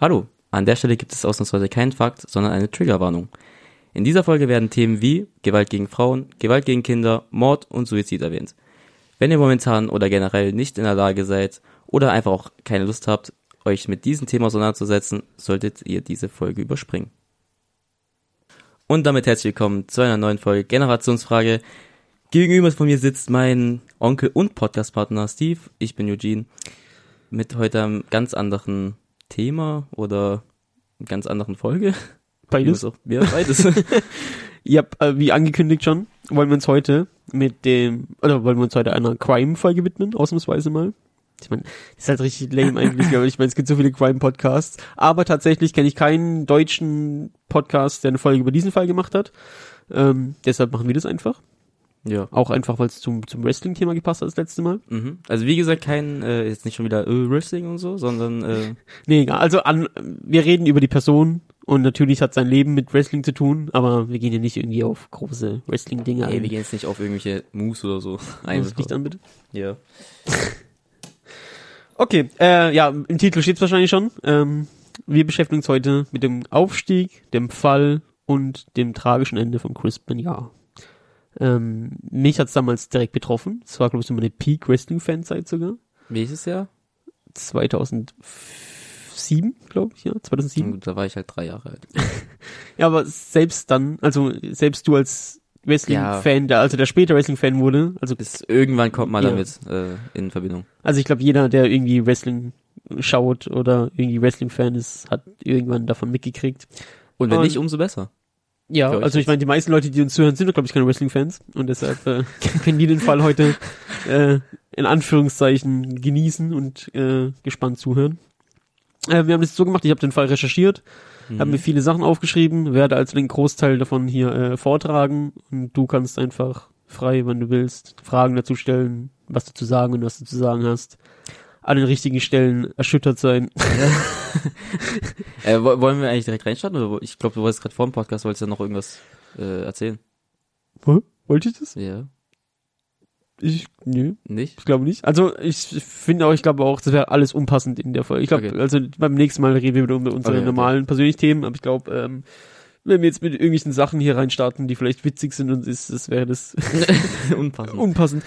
Hallo, an der Stelle gibt es ausnahmsweise keinen Fakt, sondern eine Triggerwarnung. In dieser Folge werden Themen wie Gewalt gegen Frauen, Gewalt gegen Kinder, Mord und Suizid erwähnt. Wenn ihr momentan oder generell nicht in der Lage seid oder einfach auch keine Lust habt, euch mit diesem Thema auseinanderzusetzen, solltet ihr diese Folge überspringen. Und damit herzlich willkommen zu einer neuen Folge Generationsfrage. Gegenüber von mir sitzt mein Onkel und Podcastpartner Steve. Ich bin Eugene. Mit heute einem ganz anderen Thema oder einer ganz anderen Folge. Beides. Auch, ja, beides. ja, äh, wie angekündigt schon, wollen wir uns heute mit dem, oder wollen wir uns heute einer Crime-Folge widmen, ausnahmsweise mal. Ich meine, ist halt richtig lame eigentlich, aber ich meine, es gibt so viele Crime-Podcasts. Aber tatsächlich kenne ich keinen deutschen Podcast, der eine Folge über diesen Fall gemacht hat. Ähm, deshalb machen wir das einfach. Ja. Auch einfach, weil es zum, zum Wrestling-Thema gepasst hat das letzte Mal. Mhm. Also wie gesagt, kein, äh, jetzt nicht schon wieder äh, Wrestling und so, sondern äh, Nee, egal. Also an, wir reden über die Person und natürlich hat sein Leben mit Wrestling zu tun, aber wir gehen ja nicht irgendwie auf große Wrestling-Dinge ein. wir gehen jetzt nicht auf irgendwelche Moves oder so ein. Das Licht an, bitte. Ja. Okay, äh, ja, im Titel steht es wahrscheinlich schon. Ähm, wir beschäftigen uns heute mit dem Aufstieg, dem Fall und dem tragischen Ende von Chris Benoit. Ähm, mich hat's damals direkt betroffen. Es war, glaube ich, so meine Peak-Wrestling-Fanzeit sogar. Welches Jahr? 2007, glaube ich, ja, 2007. Gut, da war ich halt drei Jahre alt. Ja, aber selbst dann, also selbst du als Wrestling-Fan, der also der später Wrestling-Fan wurde, also Bis irgendwann kommt man Ja. damit äh, in Verbindung. also ich glaube jeder, der irgendwie Wrestling schaut oder irgendwie Wrestling-Fan ist, hat irgendwann davon mitgekriegt. Und wenn Und- nicht, umso besser. Ja, ich also ich meine, die meisten Leute, die uns zuhören, sind, glaube ich, keine Wrestling-Fans und deshalb äh, können die den Fall heute äh, in Anführungszeichen genießen und äh, gespannt zuhören. Äh, wir haben das so gemacht, ich habe den Fall recherchiert, Mhm. habe mir viele Sachen aufgeschrieben, werde also den Großteil davon hier äh, vortragen und du kannst einfach frei, wenn du willst, Fragen dazu stellen, was du zu sagen und was du zu sagen hast. An den richtigen Stellen erschüttert sein. Äh, wo- wollen wir eigentlich direkt reinstarten? Ich glaube, du wolltest gerade vor dem Podcast, wolltest ja noch irgendwas äh, erzählen. Wollte ich das? Ja. Ich, nö. Nicht? Ich glaube nicht. Also ich finde auch, ich glaube auch, das wäre alles unpassend in der Folge. Ich glaube, Okay. also beim nächsten Mal reden wir wieder über unsere Okay, okay. normalen persönlichen Themen, aber ich glaube, ähm, wenn wir jetzt mit irgendwelchen Sachen hier reinstarten, die vielleicht witzig sind und ist, das wäre das Unpassend. unpassend.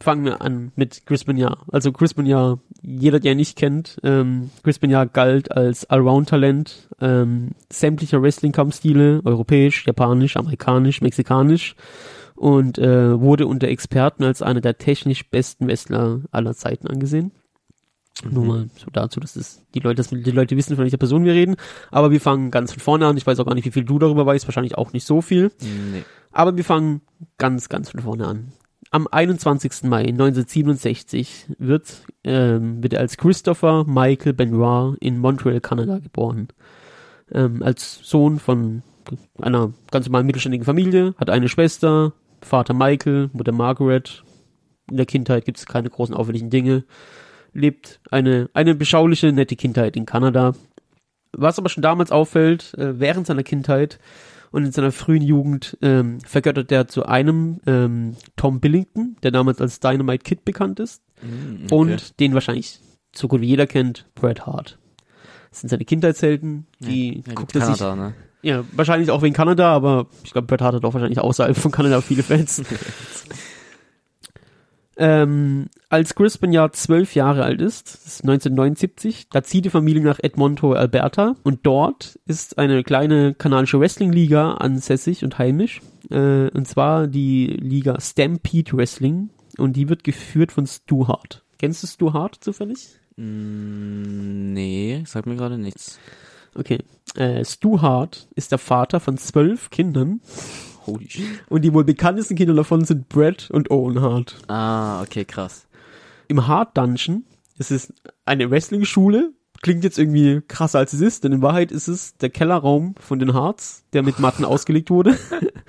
Fangen wir an mit Chris Benoit. Also Chris Benoit, jeder, der ihn nicht kennt, ähm, Chris Benoit galt als Allround-Talent ähm, sämtlicher Wrestling-Kampfstile, europäisch, japanisch, amerikanisch, mexikanisch und äh, wurde unter Experten als einer der technisch besten Wrestler aller Zeiten angesehen. Nur mal so dazu, dass es die Leute, dass die Leute wissen, von welcher Person wir reden. Aber wir fangen ganz von vorne an. Ich weiß auch gar nicht, wie viel du darüber weißt. Wahrscheinlich auch nicht so viel. Nee. Aber wir fangen ganz, ganz von vorne an. Am 21. Mai 1967 wird, ähm, wird er als Christopher Michael Benoit in Montreal, Kanada geboren. Ähm, als Sohn von einer ganz normalen mittelständigen Familie, hat eine Schwester, Vater Michael, Mutter Margaret. In der Kindheit gibt es keine großen auffälligen Dinge. Lebt eine, eine beschauliche, nette Kindheit in Kanada. Was aber schon damals auffällt, äh, während seiner Kindheit und in seiner frühen Jugend ähm, vergöttert er zu einem ähm, Tom Billington, der damals als Dynamite Kid bekannt ist, Mm, okay. und den wahrscheinlich so gut wie jeder kennt, Bret Hart. Das sind seine Kindheitshelden, die ja, guckt er sich, Kanada, ne? ja, wahrscheinlich auch wegen Kanada, aber ich glaube, Bret Hart hat auch wahrscheinlich außerhalb von Kanada viele Fans. ähm, als Chris Benoit zwölf Jahre alt ist, das ist 1979, da zieht die Familie nach Edmonton, Alberta und dort ist eine kleine kanadische Wrestling-Liga ansässig und heimisch, äh, und zwar die Liga Stampede Wrestling und die wird geführt von Stu Hart. Kennst du Stu Hart zufällig? Mm, nee, sagt mir gerade nichts. Okay. Äh, Stu Hart ist der Vater von zwölf Kindern Holy shit. und die wohl bekanntesten Kinder davon sind Brett und Owen Hart. Ah, okay, krass. Im Hart Dungeon ist es eine Wrestling-Schule. Klingt jetzt irgendwie krasser als es ist, denn in Wahrheit ist es der Kellerraum von den Harts, der mit Matten ausgelegt wurde.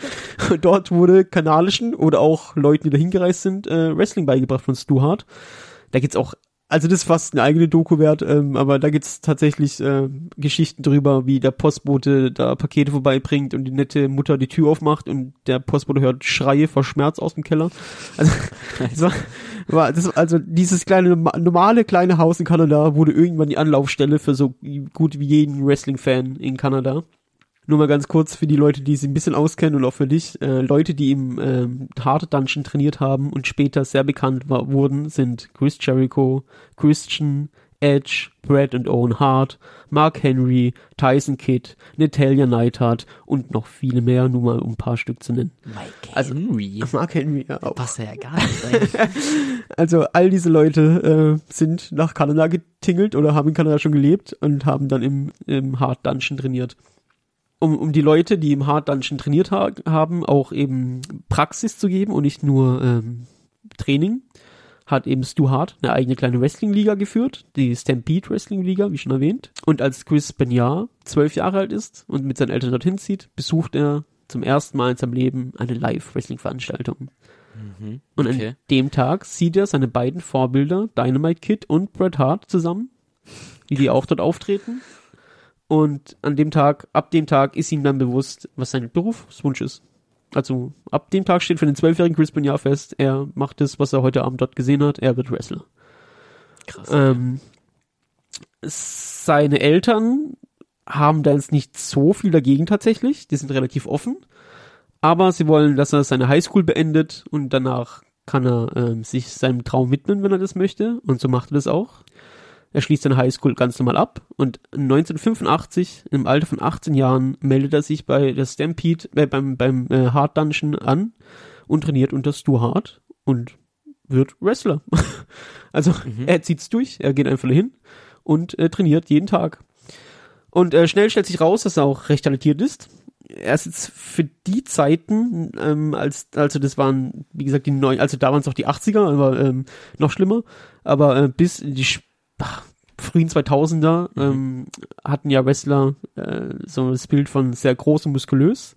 Dort wurde kanadischen oder auch Leuten, die da hingereist sind, äh, Wrestling beigebracht von Stu Hart. Da gibt's auch also das ist fast eine eigene Doku wert, ähm, aber da gibt's tatsächlich äh, Geschichten drüber, wie der Postbote da Pakete vorbeibringt und die nette Mutter die Tür aufmacht und der Postbote hört Schreie vor Schmerz aus dem Keller. Also, das war, war das, also dieses kleine normale kleine Haus in Kanada wurde irgendwann die Anlaufstelle für so gut wie jeden Wrestling-Fan in Kanada. Nur mal ganz kurz für die Leute, die sich ein bisschen auskennen und auch für dich. Äh, Leute, die im ähm, Hard Dungeon trainiert haben und später sehr bekannt war, wurden, sind Chris Jericho, Christian, Edge, Brad und Owen Hart, Mark Henry, Tyson Kidd, Natalia Neidhart und noch viele mehr, nur mal um ein paar Stück zu nennen. Mike Also, Henry. Mark Henry, ja auch. Passt ja gar nicht. Also all diese Leute äh, sind nach Kanada getingelt oder haben in Kanada schon gelebt und haben dann im, im Hard Dungeon trainiert. Um, um die Leute, die im Hard Dungeon trainiert ha haben, auch eben Praxis zu geben und nicht nur ähm, Training, hat eben Stu Hart eine eigene kleine Wrestling-Liga geführt, die Stampede Wrestling-Liga, wie schon erwähnt. Und als Chris Beniar zwölf Jahre alt ist und mit seinen Eltern dorthin zieht, besucht er zum ersten Mal in seinem Leben eine Live-Wrestling-Veranstaltung. Mhm. Und Okay. an dem Tag sieht er seine beiden Vorbilder, Dynamite Kid und Bret Hart, zusammen, die die auch dort auftreten. Und an dem Tag, ab dem Tag ist ihm dann bewusst, was sein Berufswunsch ist. Also ab dem Tag steht für den zwölfjährigen Chris Benoit fest, er macht das, was er heute Abend dort gesehen hat, er wird Wrestler. Krass. Ähm, seine Eltern haben da jetzt nicht so viel dagegen tatsächlich. Die sind relativ offen. Aber sie wollen, dass er seine Highschool beendet und danach kann er ähm, sich seinem Traum widmen, wenn er das möchte. Und so macht er das auch. Er schließt seine Highschool ganz normal ab und 1985, im Alter von 18 Jahren, meldet er sich bei der Stampede, äh, beim, beim äh, Hard Dungeon an und trainiert unter Stu Hart und wird Wrestler. also Mhm. er zieht's durch, er geht einfach hin und äh, trainiert jeden Tag. Und äh, schnell stellt sich raus, dass er auch recht talentiert ist. Er ist jetzt für die Zeiten, ähm, als also das waren, wie gesagt, die neuen, also da waren es auch die 80er, aber ähm, noch schlimmer. Aber äh, bis in die ach, frühen 2000er ähm, hatten ja Wrestler äh, so das Bild von sehr groß und muskulös.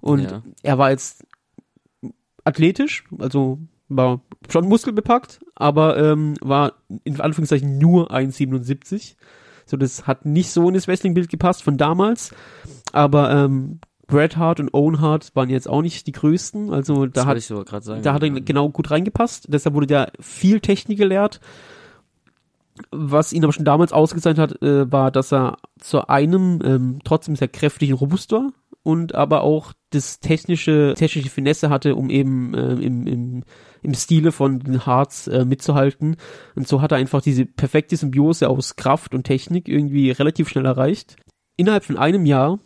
Und Ja. er war jetzt athletisch, also war schon muskelbepackt, aber ähm, war in Anführungszeichen nur 1,77. So, das hat nicht so in das Wrestling-Bild gepasst von damals. Aber ähm, Bret Hart und Owen Hart waren jetzt auch nicht die größten. Also da das hat ich so sagen. da hat er genau gut reingepasst. Deshalb wurde der viel Technik gelehrt. Was ihn aber schon damals ausgezeichnet hat, äh, war, dass er zu einem ähm, trotzdem sehr kräftig und robust war und aber auch das technische, technische Finesse hatte, um eben äh, im, im, im Stile von den Hearts äh, mitzuhalten. Und so hat er einfach diese perfekte Symbiose aus Kraft und Technik irgendwie relativ schnell erreicht. Innerhalb von einem Jahr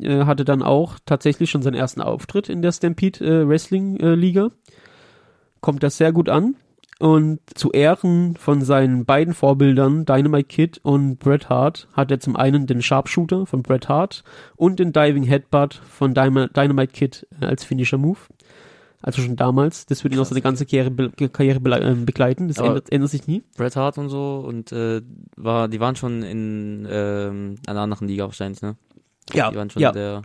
äh, hatte dann auch tatsächlich schon seinen ersten Auftritt in der Stampede äh, Wrestling äh, Liga. Kommt das sehr gut an. Und zu Ehren von seinen beiden Vorbildern, Dynamite Kid und Bret Hart, hat er zum einen den Sharpshooter von Bret Hart und den Diving Headbutt von Dynamite Kid äh, als Finisher Move. Also schon damals. Das wird ihn auch seine ganze Karriere, be Karriere be äh, begleiten. Das ändert, ändert sich nie. Bret Hart und so und äh, war, die waren schon in ähm, einer anderen Liga wahrscheinlich, ne? Die waren schon ja. in der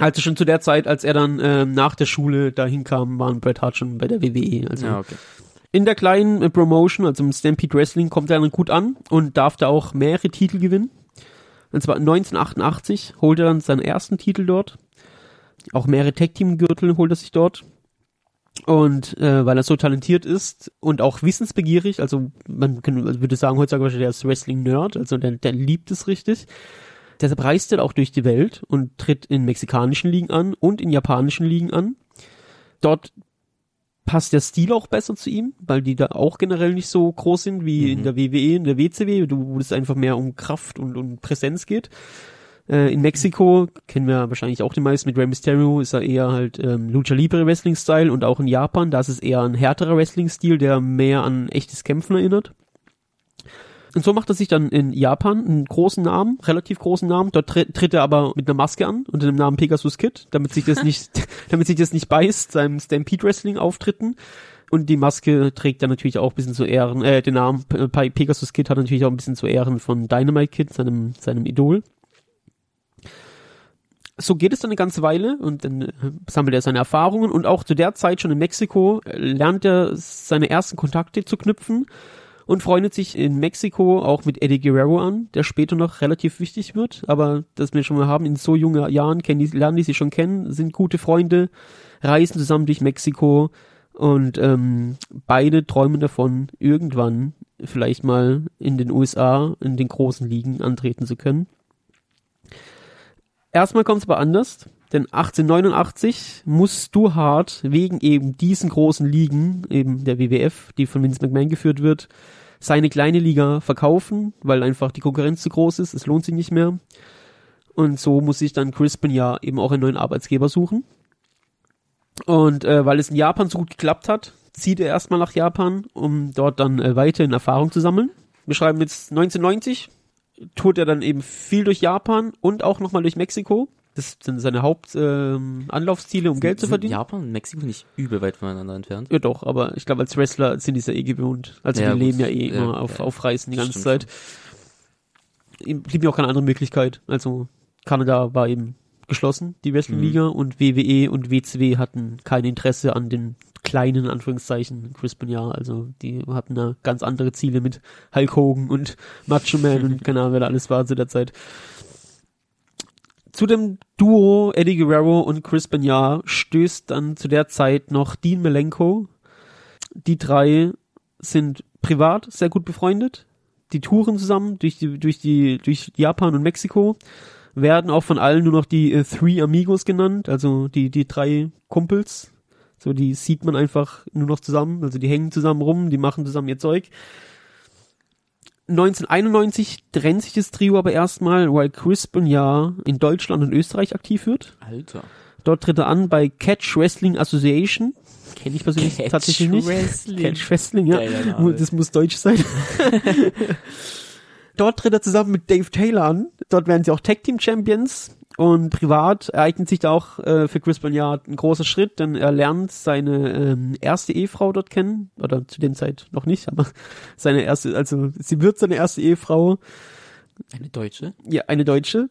Also schon zu der Zeit, als er dann ähm, nach der Schule dahin kam, waren Bret Hart schon bei der WWE. Also Ja, okay. In der kleinen äh, Promotion, also im Stampede Wrestling, kommt er dann gut an und darf da auch mehrere Titel gewinnen. Und zwar 1988 holt er dann seinen ersten Titel dort. Auch mehrere Tag-Team-Gürtel holt er sich dort. Und äh, weil er so talentiert ist und auch wissensbegierig, also man kann, also würde sagen heutzutage der ist Wrestling-Nerd, also der, der liebt es richtig. Deshalb reist er auch durch die Welt und tritt in mexikanischen Ligen an und in japanischen Ligen an. Dort passt der Stil auch besser zu ihm, weil die da auch generell nicht so groß sind wie in Mhm. der WWE, in der WCW, wo es einfach mehr um Kraft und, und Präsenz geht. Äh, in Mexiko, kennen wir wahrscheinlich auch die meisten, mit Rey Mysterio ist er eher halt ähm, Lucha Libre Wrestling Style und auch in Japan, da ist es eher ein härterer Wrestling Stil, der mehr an echtes Kämpfen erinnert. Und so macht er sich dann in Japan einen großen Namen, relativ großen Namen. Dort tritt, tritt er aber mit einer Maske an unter dem Namen Pegasus Kid, damit sich das nicht, damit sich das nicht beißt seinem Stampede Wrestling Auftritten. Und die Maske trägt er natürlich auch ein bisschen zu Ehren, äh, den Namen Pe- Pe- Pegasus Kid hat natürlich auch ein bisschen zu Ehren von Dynamite Kid, seinem, seinem Idol. So geht es dann eine ganze Weile und dann äh, sammelt er seine Erfahrungen und auch zu der Zeit schon in Mexiko äh, lernt er seine ersten Kontakte zu knüpfen und freundet sich in Mexiko auch mit Eddie Guerrero an, der später noch relativ wichtig wird, aber das wir schon mal haben, in so jungen Jahren kennen die, lernen die sich schon kennen, sind gute Freunde, reisen zusammen durch Mexiko und ähm, beide träumen davon, irgendwann vielleicht mal in den USA, in den großen Ligen antreten zu können. Erstmal kommt es aber anders, denn 1889 muss Stu Hart wegen eben diesen großen Ligen, eben der WWF, die von Vince McMahon geführt wird, seine kleine Liga verkaufen, weil einfach die Konkurrenz zu groß ist, es lohnt sich nicht mehr. Und so muss sich dann Crispin ja eben auch einen neuen Arbeitsgeber suchen. Und äh, weil es in Japan so gut geklappt hat, zieht er erstmal nach Japan, um dort dann äh, weiterhin Erfahrung zu sammeln. Wir schreiben jetzt 1990, tourt er dann eben viel durch Japan und auch nochmal durch Mexiko. Das sind seine Hauptanlaufsziele, ähm, um Geld zu verdienen. Japan und Mexiko nicht übel weit voneinander entfernt. Ja doch, aber ich glaube als Wrestler sind die es ja eh gewohnt. Also Ja, wir gut. leben ja eh Ja, immer auf, ja. auf Reisen die ganze Zeit. Ihm blieb ja auch keine andere Möglichkeit. Also Kanada war eben geschlossen, die Wrestling-Liga, Mhm. und WWE und WCW hatten kein Interesse an den kleinen, in Anführungszeichen, Crispin ja. Also die hatten da ganz andere Ziele mit Hulk Hogan und Macho Man und keine Ahnung, wer da alles war zu der Zeit. Zu dem Duo Eddie Guerrero und Chris Benoit stößt dann zu der Zeit noch Dean Malenko. Die drei sind privat sehr gut befreundet. Die touren zusammen durch die, durch die, durch Japan und Mexiko. Werden auch von allen nur noch die äh, Three Amigos genannt, also die, die drei Kumpels. So, die sieht man einfach nur noch zusammen, also die hängen zusammen rum, die machen zusammen ihr Zeug. 1991 trennt sich das Trio aber erstmal, weil Crispin ja in Deutschland und Österreich aktiv wird. Alter. Dort tritt er an bei Catch Wrestling Association. Kenne ich persönlich Catch tatsächlich nicht. Wrestling. Catch Wrestling, ja. Das muss deutsch sein. Dort tritt er zusammen mit Dave Taylor an. Dort werden sie auch Tag Team Champions. Und privat ereignet sich da auch äh, für Chris Benoit ein großer Schritt, denn er lernt seine ähm, erste Ehefrau dort kennen. Oder zu dem Zeit noch nicht, aber seine erste, also sie wird seine erste Ehefrau. Eine Deutsche? Ja, eine Deutsche.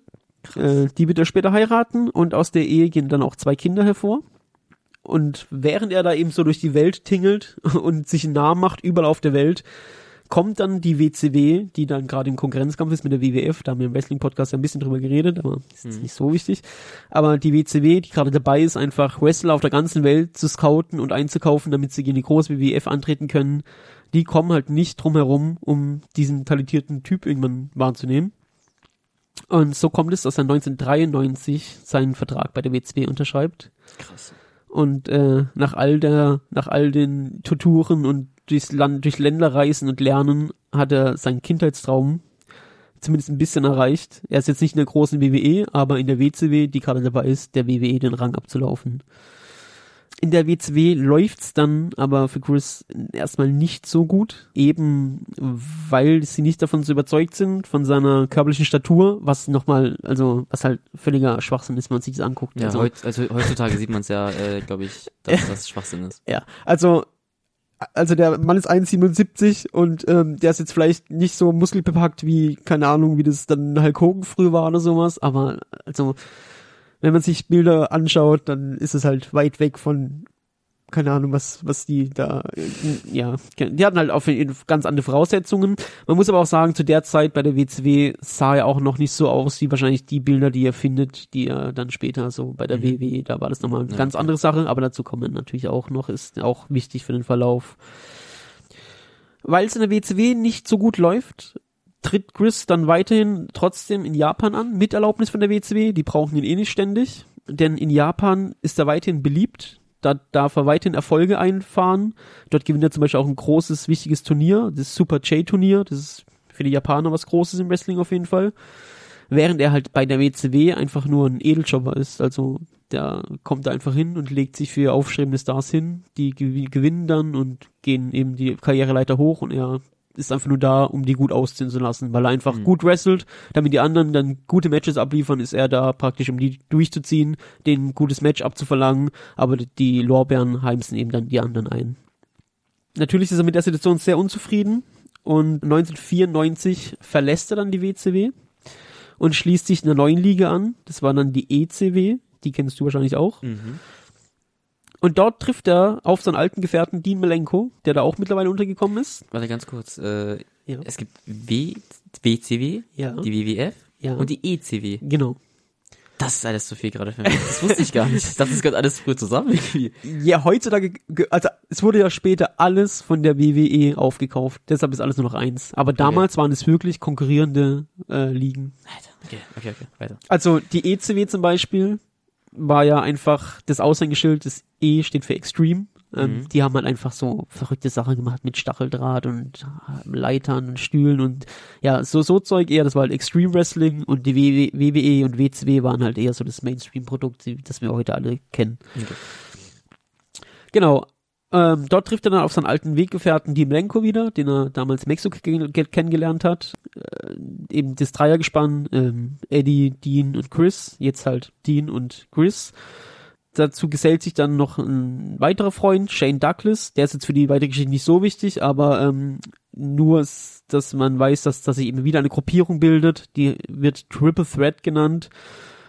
Äh, die wird er später heiraten und aus der Ehe gehen dann auch zwei Kinder hervor. Und während er da eben so durch die Welt tingelt und sich einen Namen macht, überall auf der Welt, kommt dann die WCW, die dann gerade im Konkurrenzkampf ist mit der WWF, da haben wir im Wrestling-Podcast ein bisschen drüber geredet, aber ist Mhm. nicht so wichtig. Aber die WCW, die gerade dabei ist, einfach Wrestler auf der ganzen Welt zu scouten und einzukaufen, damit sie gegen die große WWF antreten können, die kommen halt nicht drum herum, um diesen talentierten Typ irgendwann wahrzunehmen. Und so kommt es, dass er 1993 seinen Vertrag bei der WCW unterschreibt. Krass. Und äh, nach all der, nach all den Torturen und durchs Land, durch Länder reisen und lernen, hat er seinen Kindheitstraum zumindest ein bisschen erreicht. Er ist jetzt nicht in der großen WWE, aber in der WCW, die gerade dabei ist, der WWE den Rang abzulaufen. In der WCW läuft's dann aber für Chris erstmal nicht so gut, eben weil sie nicht davon so überzeugt sind, von seiner körperlichen Statur, was nochmal, also was halt völliger Schwachsinn ist, wenn man sich das anguckt. Ja, also, heut, also heutzutage sieht man es ja, äh, glaube ich, dass das Schwachsinn ist. Ja, also also der Mann ist 1,77 und ähm, der ist jetzt vielleicht nicht so muskelbepackt wie, keine Ahnung, wie das dann Hulk Hogan früher war oder sowas, aber also wenn man sich Bilder anschaut, dann ist es halt weit weg von keine Ahnung, was, was die da, ja, die hatten halt Fall ganz andere Voraussetzungen. Man muss aber auch sagen, zu der Zeit bei der WCW sah er auch noch nicht so aus wie wahrscheinlich die Bilder, die er findet, die er dann später so bei der Mhm. WWE, da war das nochmal eine Ja, ganz andere Sache, aber dazu kommen wir natürlich auch noch, ist auch wichtig für den Verlauf. Weil es in der WCW nicht so gut läuft, tritt Chris dann weiterhin trotzdem in Japan an, mit Erlaubnis von der WCW, die brauchen ihn eh nicht ständig, denn in Japan ist er weiterhin beliebt, da darf er weiterhin Erfolge einfahren, dort gewinnt er zum Beispiel auch ein großes, wichtiges Turnier, das Super J-Turnier, das ist für die Japaner was Großes im Wrestling auf jeden Fall, während er halt bei der WCW einfach nur ein Edeljobber ist, also der kommt da einfach hin und legt sich für aufstrebende Stars hin, die gew- gewinnen dann und gehen eben die Karriereleiter hoch und er ist einfach nur da, um die gut aussehen zu lassen, weil er einfach Mhm. gut wrestelt, damit die anderen dann gute Matches abliefern, ist er da praktisch, um die durchzuziehen, denen ein gutes Match abzuverlangen, aber die Lorbeeren heimsen eben dann die anderen ein. Natürlich ist er mit der Situation sehr unzufrieden und 1994 verlässt er dann die WCW und schließt sich einer neuen Liga an, das war dann die ECW, die kennst du wahrscheinlich auch. Mhm. Und dort trifft er auf seinen alten Gefährten Dean Malenko, der da auch mittlerweile untergekommen ist. Warte ganz kurz. Äh, Ja. Es gibt w, WCW, Ja. die WWF Ja. und die ECW. Genau. Das ist alles zu viel gerade für mich. Das wusste ich gar nicht. Ich dachte, das gehört alles früher zusammen irgendwie. Ja, heutzutage, ge- also es wurde ja später alles von der WWE aufgekauft. Deshalb ist alles nur noch eins. Aber damals waren es wirklich konkurrierende äh, Ligen. Alter, okay, okay, okay, weiter. Also die ECW zum Beispiel war ja einfach das Aushängeschild, das E steht für Extreme. Ähm, Mhm. Die haben halt einfach so verrückte Sachen gemacht mit Stacheldraht und äh, Leitern und Stühlen und ja, so, so Zeug eher, das war halt Extreme Wrestling und die WW WWE und WCW waren halt eher so das Mainstream-Produkt, das wir heute alle kennen. Okay. Genau. Ähm, dort trifft er dann auf seinen alten Weggefährten Diemlenko wieder, den er damals Mexiko ke- ke- kennengelernt hat. Äh, eben das Dreiergespann, ähm, Eddie, Dean und Chris. Jetzt halt Dean und Chris. Dazu gesellt sich dann noch ein weiterer Freund, Shane Douglas. Der ist jetzt für die weitere Geschichte nicht so wichtig, aber ähm, nur, dass man weiß, dass, dass sich eben wieder eine Gruppierung bildet. Die wird Triple Threat genannt.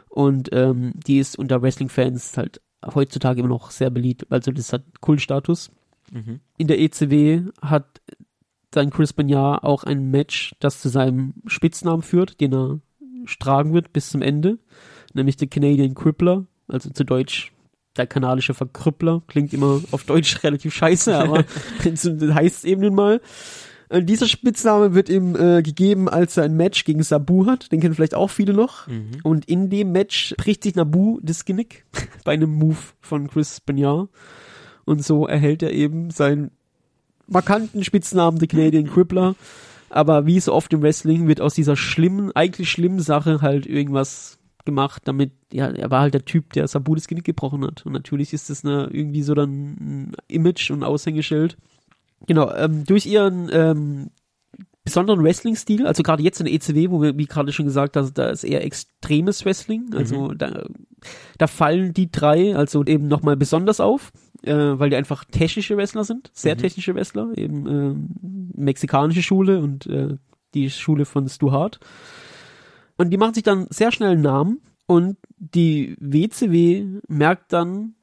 Und ähm, die ist unter Wrestling-Fans halt heutzutage immer noch sehr beliebt. Also das hat Kultstatus. Mhm. In der ECW hat dann Chris Benoit auch ein Match, das zu seinem Spitznamen führt, den er tragen wird bis zum Ende. Nämlich der Canadian Crippler, also zu Deutsch der kanadische Verkrüppler. Klingt immer auf Deutsch relativ scheiße, aber so heißt es eben nun mal. Äh, dieser Spitzname wird ihm äh, gegeben, als er ein Match gegen Sabu hat. Den kennen vielleicht auch viele noch. Mhm. Und in dem Match bricht sich Nabu das Genick bei einem Move von Chris Benoit. Und so erhält er eben seinen markanten Spitznamen, The Canadian Crippler. Aber wie so oft im Wrestling wird aus dieser schlimmen, eigentlich schlimmen Sache halt irgendwas gemacht, damit, ja, er war halt der Typ, der Sabu das Genick gebrochen hat. Und natürlich ist das eine, irgendwie so dann ein Image und Aushängeschild. Genau, ähm, durch ihren ähm, besonderen Wrestling-Stil, also gerade jetzt in der ECW, wo wir, wie gerade schon gesagt, da, da ist eher extremes Wrestling, also da, da fallen die drei also eben nochmal besonders auf, äh, weil die einfach technische Wrestler sind, sehr Mhm. technische Wrestler, eben ähm, mexikanische Schule und äh, die Schule von Stu Hart. Und die machen sich dann sehr schnell einen Namen und die WCW merkt dann,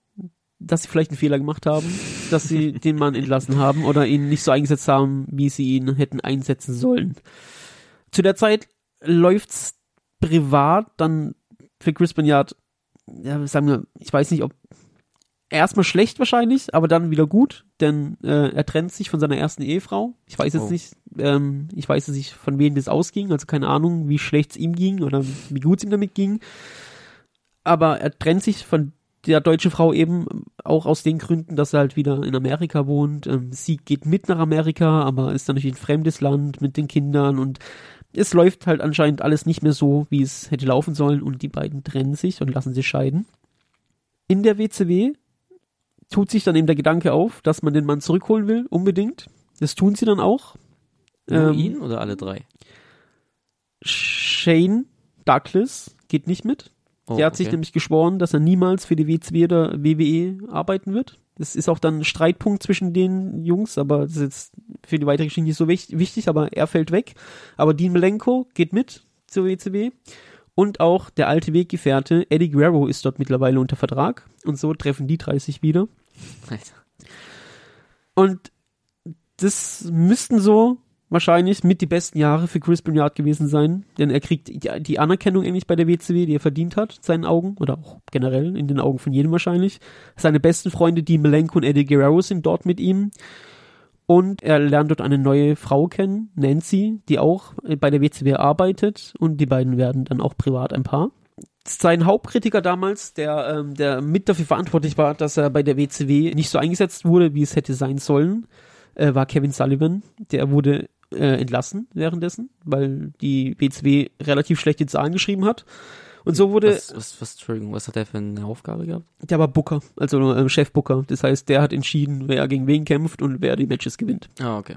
dass sie vielleicht einen Fehler gemacht haben, dass sie den Mann entlassen haben oder ihn nicht so eingesetzt haben, wie sie ihn hätten einsetzen sollen. Zu der Zeit läuft's privat dann für Chris Banyard, ja, sagen wir, ich weiß nicht, ob erstmal schlecht wahrscheinlich, aber dann wieder gut, denn äh, er trennt sich von seiner ersten Ehefrau. Ich weiß jetzt Oh. nicht, ähm, ich weiß jetzt nicht, von wem das ausging, also keine Ahnung, wie schlecht es ihm ging oder wie gut es ihm damit ging. Aber er trennt sich von der deutschen Frau eben auch aus den Gründen, dass er halt wieder in Amerika wohnt. Ähm, sie geht mit nach Amerika, aber ist dann natürlich ein fremdes Land mit den Kindern und es läuft halt anscheinend alles nicht mehr so, wie es hätte laufen sollen und die beiden trennen sich und lassen sich scheiden. In der WCW tut sich dann eben der Gedanke auf, dass man den Mann zurückholen will, unbedingt. Das tun sie dann auch. Nur Ähm, ihn oder alle drei? Shane Douglas geht nicht mit. Oh, Der hat sich okay. nämlich geschworen, dass er niemals für die WCW oder WWE arbeiten wird. Das ist auch dann ein Streitpunkt zwischen den Jungs, aber das ist jetzt für die weitere Geschichte nicht so wich- wichtig, aber er fällt weg. Aber Dean Malenko geht mit zur WCW. Und auch der alte Weggefährte Eddie Guerrero ist dort mittlerweile unter Vertrag. Und so treffen die 30 wieder. Alter. Und das müssten so wahrscheinlich mit die besten Jahre für Chris Bernard gewesen sein, denn er kriegt die, Anerkennung endlich bei der WCW, die er verdient hat, in seinen Augen, oder auch generell in den Augen von jedem wahrscheinlich. Seine besten Freunde, die Malenko und Eddie Guerrero, sind dort mit ihm. Und er lernt dort eine neue Frau kennen, Nancy, die auch bei der WCW arbeitet und die beiden werden dann auch privat ein Paar. Sein Hauptkritiker damals, der, ähm, der mit dafür verantwortlich war, dass er bei der WCW nicht so eingesetzt wurde, wie es hätte sein sollen, äh, war Kevin Sullivan. Der wurde äh, entlassen währenddessen, weil die WCW relativ schlechte Zahlen geschrieben hat. Und so wurde, Was, was, was, Entschuldigung, was hat der für eine Aufgabe gehabt? der war Booker, also äh, Chef Booker. Das heißt, der hat entschieden, wer gegen wen kämpft und wer die Matches gewinnt. Ah, okay.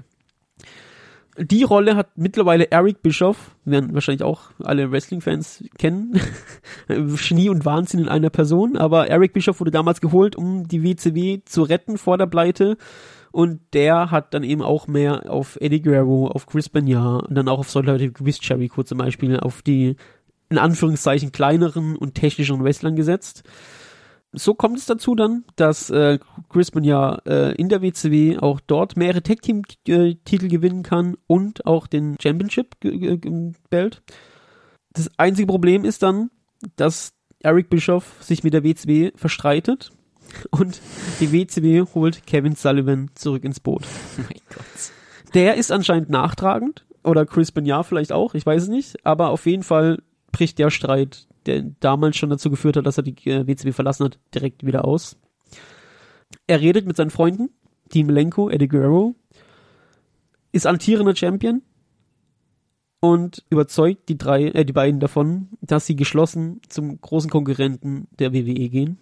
Die Rolle hat mittlerweile Eric Bischoff, werden wahrscheinlich auch alle Wrestling-Fans kennen. Genie und Wahnsinn in einer Person, aber Eric Bischoff wurde damals geholt, um die WCW zu retten vor der Pleite. Und der hat dann eben auch mehr auf Eddie Guerrero, auf Chris Benoit und dann auch auf solche Leute wie Chris Jericho zum Beispiel, auf die in Anführungszeichen kleineren und technischeren Wrestlern gesetzt. so kommt es dazu dann, dass äh, Crispin ja äh, in der WCW auch dort mehrere Tag Team äh, Titel gewinnen kann und auch den Championship Belt. Das einzige Problem ist dann, dass Eric Bischoff sich mit der WCW verstreitet und die WCW holt Kevin Sullivan zurück ins Boot. Oh mein Gott. Der ist anscheinend nachtragend oder Chris Benoit vielleicht auch, ich weiß es nicht, aber auf jeden Fall bricht der Streit, der damals schon dazu geführt hat, dass er die äh, WCW verlassen hat, direkt wieder aus. Er redet mit seinen Freunden, Dean Malenko, Eddie Guerrero, ist altierender Champion und überzeugt die drei, äh, die beiden davon, dass sie geschlossen zum großen Konkurrenten der WWE gehen.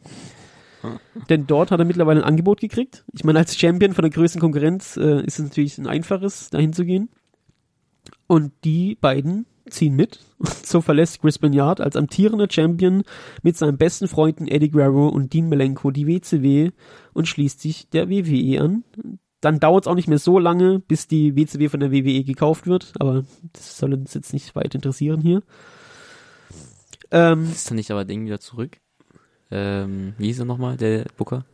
Denn dort hat er mittlerweile ein Angebot gekriegt. Ich meine, als Champion von der größten Konkurrenz äh, ist es natürlich ein einfaches, dahin zu gehen. Und die beiden ziehen mit. so verlässt Chris Bernard als amtierender Champion mit seinen besten Freunden Eddie Guerrero und Dean Malenko die WCW und schließt sich der WWE an. Dann dauert es auch nicht mehr so lange, bis die WCW von der WWE gekauft wird, aber das soll uns jetzt nicht weit interessieren hier. Ähm, ist dann nicht aber Ding wieder zurück? Ähm, wie hieß er nochmal, der Booker?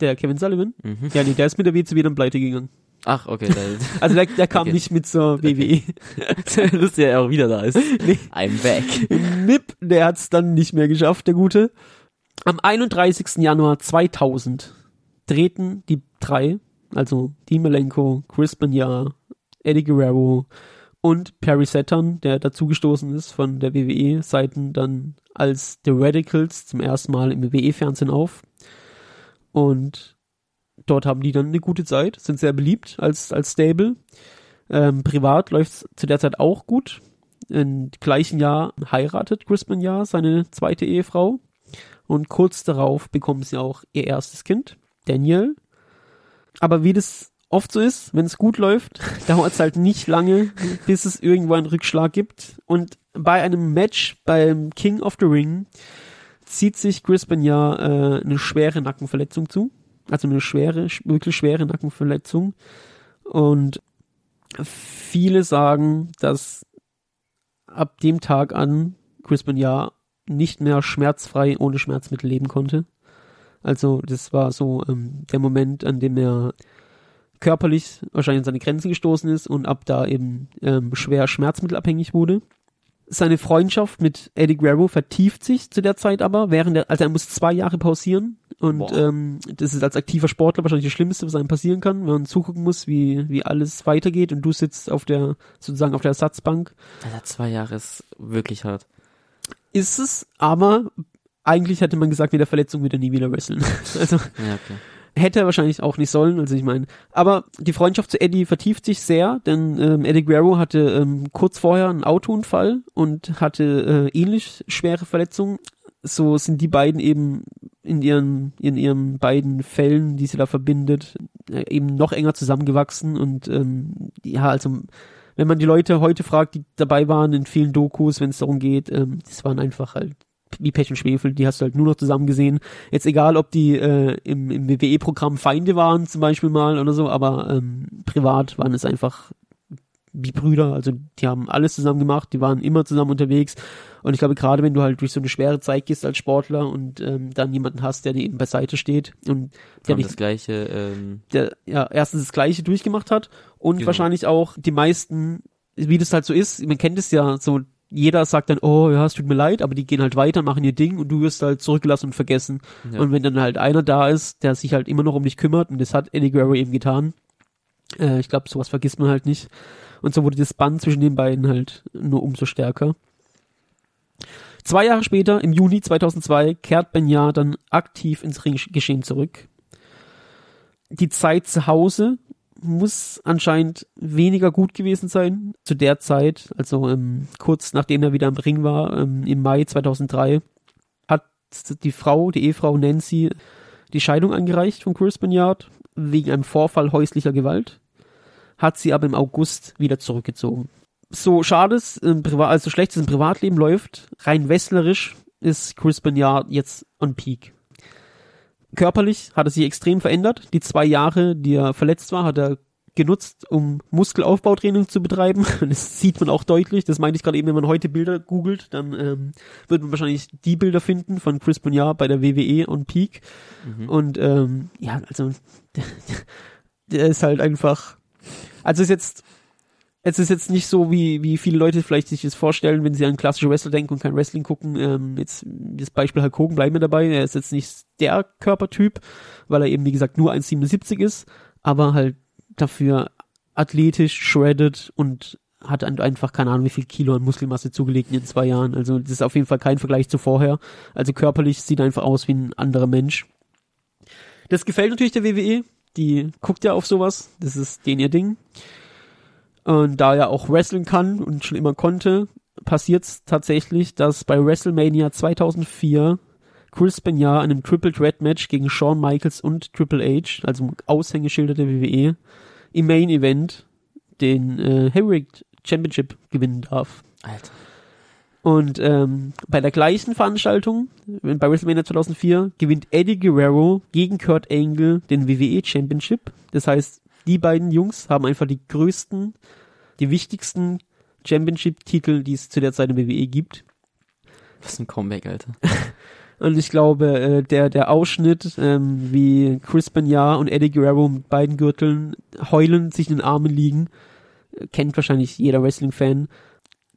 Der Kevin Sullivan? Mhm. Ja, nee, der ist mit der WCW dann pleite gegangen. Ach, okay. also der, der kam okay. nicht mit zur WWE. Okay. Lustig, er auch wieder da ist. Nee. I'm back. Nip, der hat's dann nicht mehr geschafft, der Gute. Am 31. Januar 2000 treten die drei, also Dean Malenko, Chris Banya, Eddie Guerrero und Perry Saturn, der dazugestoßen ist von der WWE-Seiten, dann als The Radicals zum ersten Mal im WWE-Fernsehen auf. Und dort haben die dann eine gute Zeit, sind sehr beliebt als, als Stable. Ähm, privat läuft es zu der Zeit auch gut. Im gleichen Jahr heiratet Crispin ja seine zweite Ehefrau. Und kurz darauf bekommen sie auch ihr erstes Kind, Daniel. Aber wie das oft so ist, wenn es gut läuft, dauert es halt nicht lange, bis es irgendwo einen Rückschlag gibt. Und bei einem Match beim King of the Ring zieht sich Crispin ja äh, eine schwere Nackenverletzung zu. Also eine schwere, wirklich schwere Nackenverletzung. Und viele sagen, dass ab dem Tag an Crispin ja nicht mehr schmerzfrei ohne Schmerzmittel leben konnte. Also das war so ähm, der Moment, an dem er körperlich wahrscheinlich an seine Grenzen gestoßen ist und ab da eben ähm, schwer schmerzmittelabhängig wurde. Seine Freundschaft mit Eddie Guerrero vertieft sich zu der Zeit aber, während er, also er muss zwei Jahre pausieren und ähm, das ist als aktiver Sportler wahrscheinlich das Schlimmste, was einem passieren kann, wenn man zugucken muss, wie, wie alles weitergeht und du sitzt auf der, sozusagen auf der Ersatzbank. Alter, zwei Jahre ist wirklich hart. Ist es, aber eigentlich hätte man gesagt, mit der Verletzung wird er nie wieder wresteln. also, ja, okay. Hätte er wahrscheinlich auch nicht sollen, also ich meine. Aber die Freundschaft zu Eddie vertieft sich sehr, denn ähm, Eddie Guerrero hatte ähm, kurz vorher einen Autounfall und hatte äh, ähnlich schwere Verletzungen. So sind die beiden eben in ihren, in ihren beiden Fällen, die sie da verbindet, äh, eben noch enger zusammengewachsen und ähm, ja, also wenn man die Leute heute fragt, die dabei waren in vielen Dokus, wenn es darum geht, ähm, das waren einfach halt wie Pech und Schwefel, die hast du halt nur noch zusammen gesehen. Jetzt egal, ob die äh, im, im WWE-Programm Feinde waren zum Beispiel mal oder so, aber ähm, privat waren es einfach wie Brüder, also die haben alles zusammen gemacht, die waren immer zusammen unterwegs und ich glaube gerade wenn du halt durch so eine schwere Zeit gehst als Sportler und ähm, dann jemanden hast, der dir eben beiseite steht und der nicht, das gleiche, ähm, der ja erstens das gleiche durchgemacht hat und genau. wahrscheinlich auch die meisten, wie das halt so ist, man kennt es ja so jeder sagt dann, oh ja, es tut mir leid, aber die gehen halt weiter, machen ihr Ding und du wirst halt zurückgelassen und vergessen. Ja. Und wenn dann halt einer da ist, der sich halt immer noch um dich kümmert, und das hat Eddie Guerrero eben getan, äh, ich glaube, sowas vergisst man halt nicht. Und so wurde das Band zwischen den beiden halt nur umso stärker. Zwei Jahre später, im Juni 2002, kehrt Benja dann aktiv ins Ringgeschehen zurück. Die Zeit zu Hause muss anscheinend weniger gut gewesen sein zu der Zeit, also ähm, kurz nachdem er wieder im Ring war, ähm, im Mai 2003, hat die Frau, die Ehefrau Nancy, die Scheidung angereicht von Chris Banyard wegen einem Vorfall häuslicher Gewalt, hat sie aber im August wieder zurückgezogen. So schade es, also schlecht es im Privatleben läuft, rein wrestlerisch ist Chris Banyard jetzt on peak körperlich hat er sich extrem verändert. Die zwei Jahre, die er verletzt war, hat er genutzt, um Muskelaufbautraining zu betreiben. Das sieht man auch deutlich. Das meinte ich gerade eben, wenn man heute Bilder googelt, dann ähm, wird man wahrscheinlich die Bilder finden von Chris Boniard bei der WWE und Peak. Mhm. Und ähm, ja, also der, der ist halt einfach. Also ist jetzt es ist jetzt nicht so, wie, wie viele Leute vielleicht sich das vorstellen, wenn sie an klassische Wrestler denken und kein Wrestling gucken. Ähm, jetzt das Beispiel Hulk Hogan bleiben wir dabei. Er ist jetzt nicht der Körpertyp, weil er eben, wie gesagt, nur 1,77 ist, aber halt dafür athletisch, shredded und hat einfach keine Ahnung, wie viel Kilo an Muskelmasse zugelegt in zwei Jahren. Also das ist auf jeden Fall kein Vergleich zu vorher. Also körperlich sieht er einfach aus wie ein anderer Mensch. Das gefällt natürlich der WWE. Die guckt ja auf sowas. Das ist den ihr Ding. Und da er auch wrestlen kann und schon immer konnte, passiert es tatsächlich, dass bei WrestleMania 2004 Chris Benoit in einem Triple Threat Match gegen Shawn Michaels und Triple H, also Aushängeschilder der WWE, im Main Event den äh, Heavyweight Championship gewinnen darf. Alter. Und ähm, bei der gleichen Veranstaltung, bei WrestleMania 2004, gewinnt Eddie Guerrero gegen Kurt Angle den WWE Championship. Das heißt, die beiden Jungs haben einfach die größten die wichtigsten Championship-Titel, die es zu der Zeit in WWE gibt. Was ein Comeback, Alter. Und ich glaube, äh, der, der Ausschnitt, ähm, wie Chris Benoit und Eddie Guerrero mit beiden Gürteln heulend sich in den Armen liegen, äh, kennt wahrscheinlich jeder Wrestling-Fan.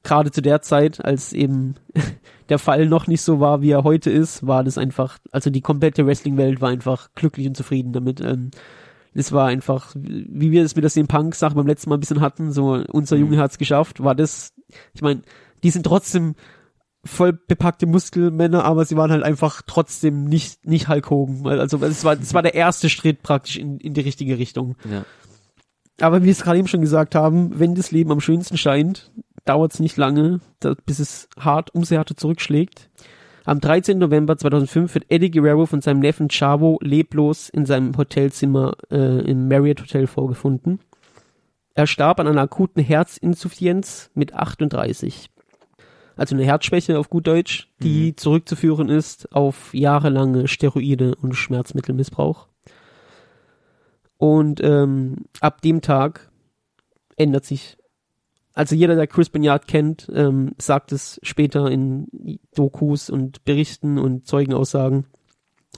Gerade zu der Zeit, als eben der Fall noch nicht so war, wie er heute ist, war das einfach, also die komplette Wrestling-Welt war einfach glücklich und zufrieden damit. Ähm, es war einfach, wie wir es mit der CM Punk Sache beim letzten Mal ein bisschen hatten, so unser mhm. Junge hat's geschafft, war das, ich meine, die sind trotzdem voll bepackte Muskelmänner, aber sie waren halt einfach trotzdem nicht nicht Hulk Hogan, also es war es war der erste Schritt praktisch in, in die richtige Richtung. Ja. Aber wie wir es gerade eben schon gesagt haben, wenn das Leben am schönsten scheint, dauert es nicht lange, bis es hart um sehr hart zurückschlägt. Am 13. November 2005 wird Eddie Guerrero von seinem Neffen Chavo leblos in seinem Hotelzimmer äh, im Marriott Hotel vorgefunden. Er starb an einer akuten Herzinsuffizienz mit 38. Also eine Herzschwäche auf gut Deutsch, die mhm. zurückzuführen ist auf jahrelange Steroide und Schmerzmittelmissbrauch. Und ähm, ab dem Tag ändert sich also jeder, der Chris Beniard kennt, ähm, sagt es später in Dokus und Berichten und Zeugenaussagen.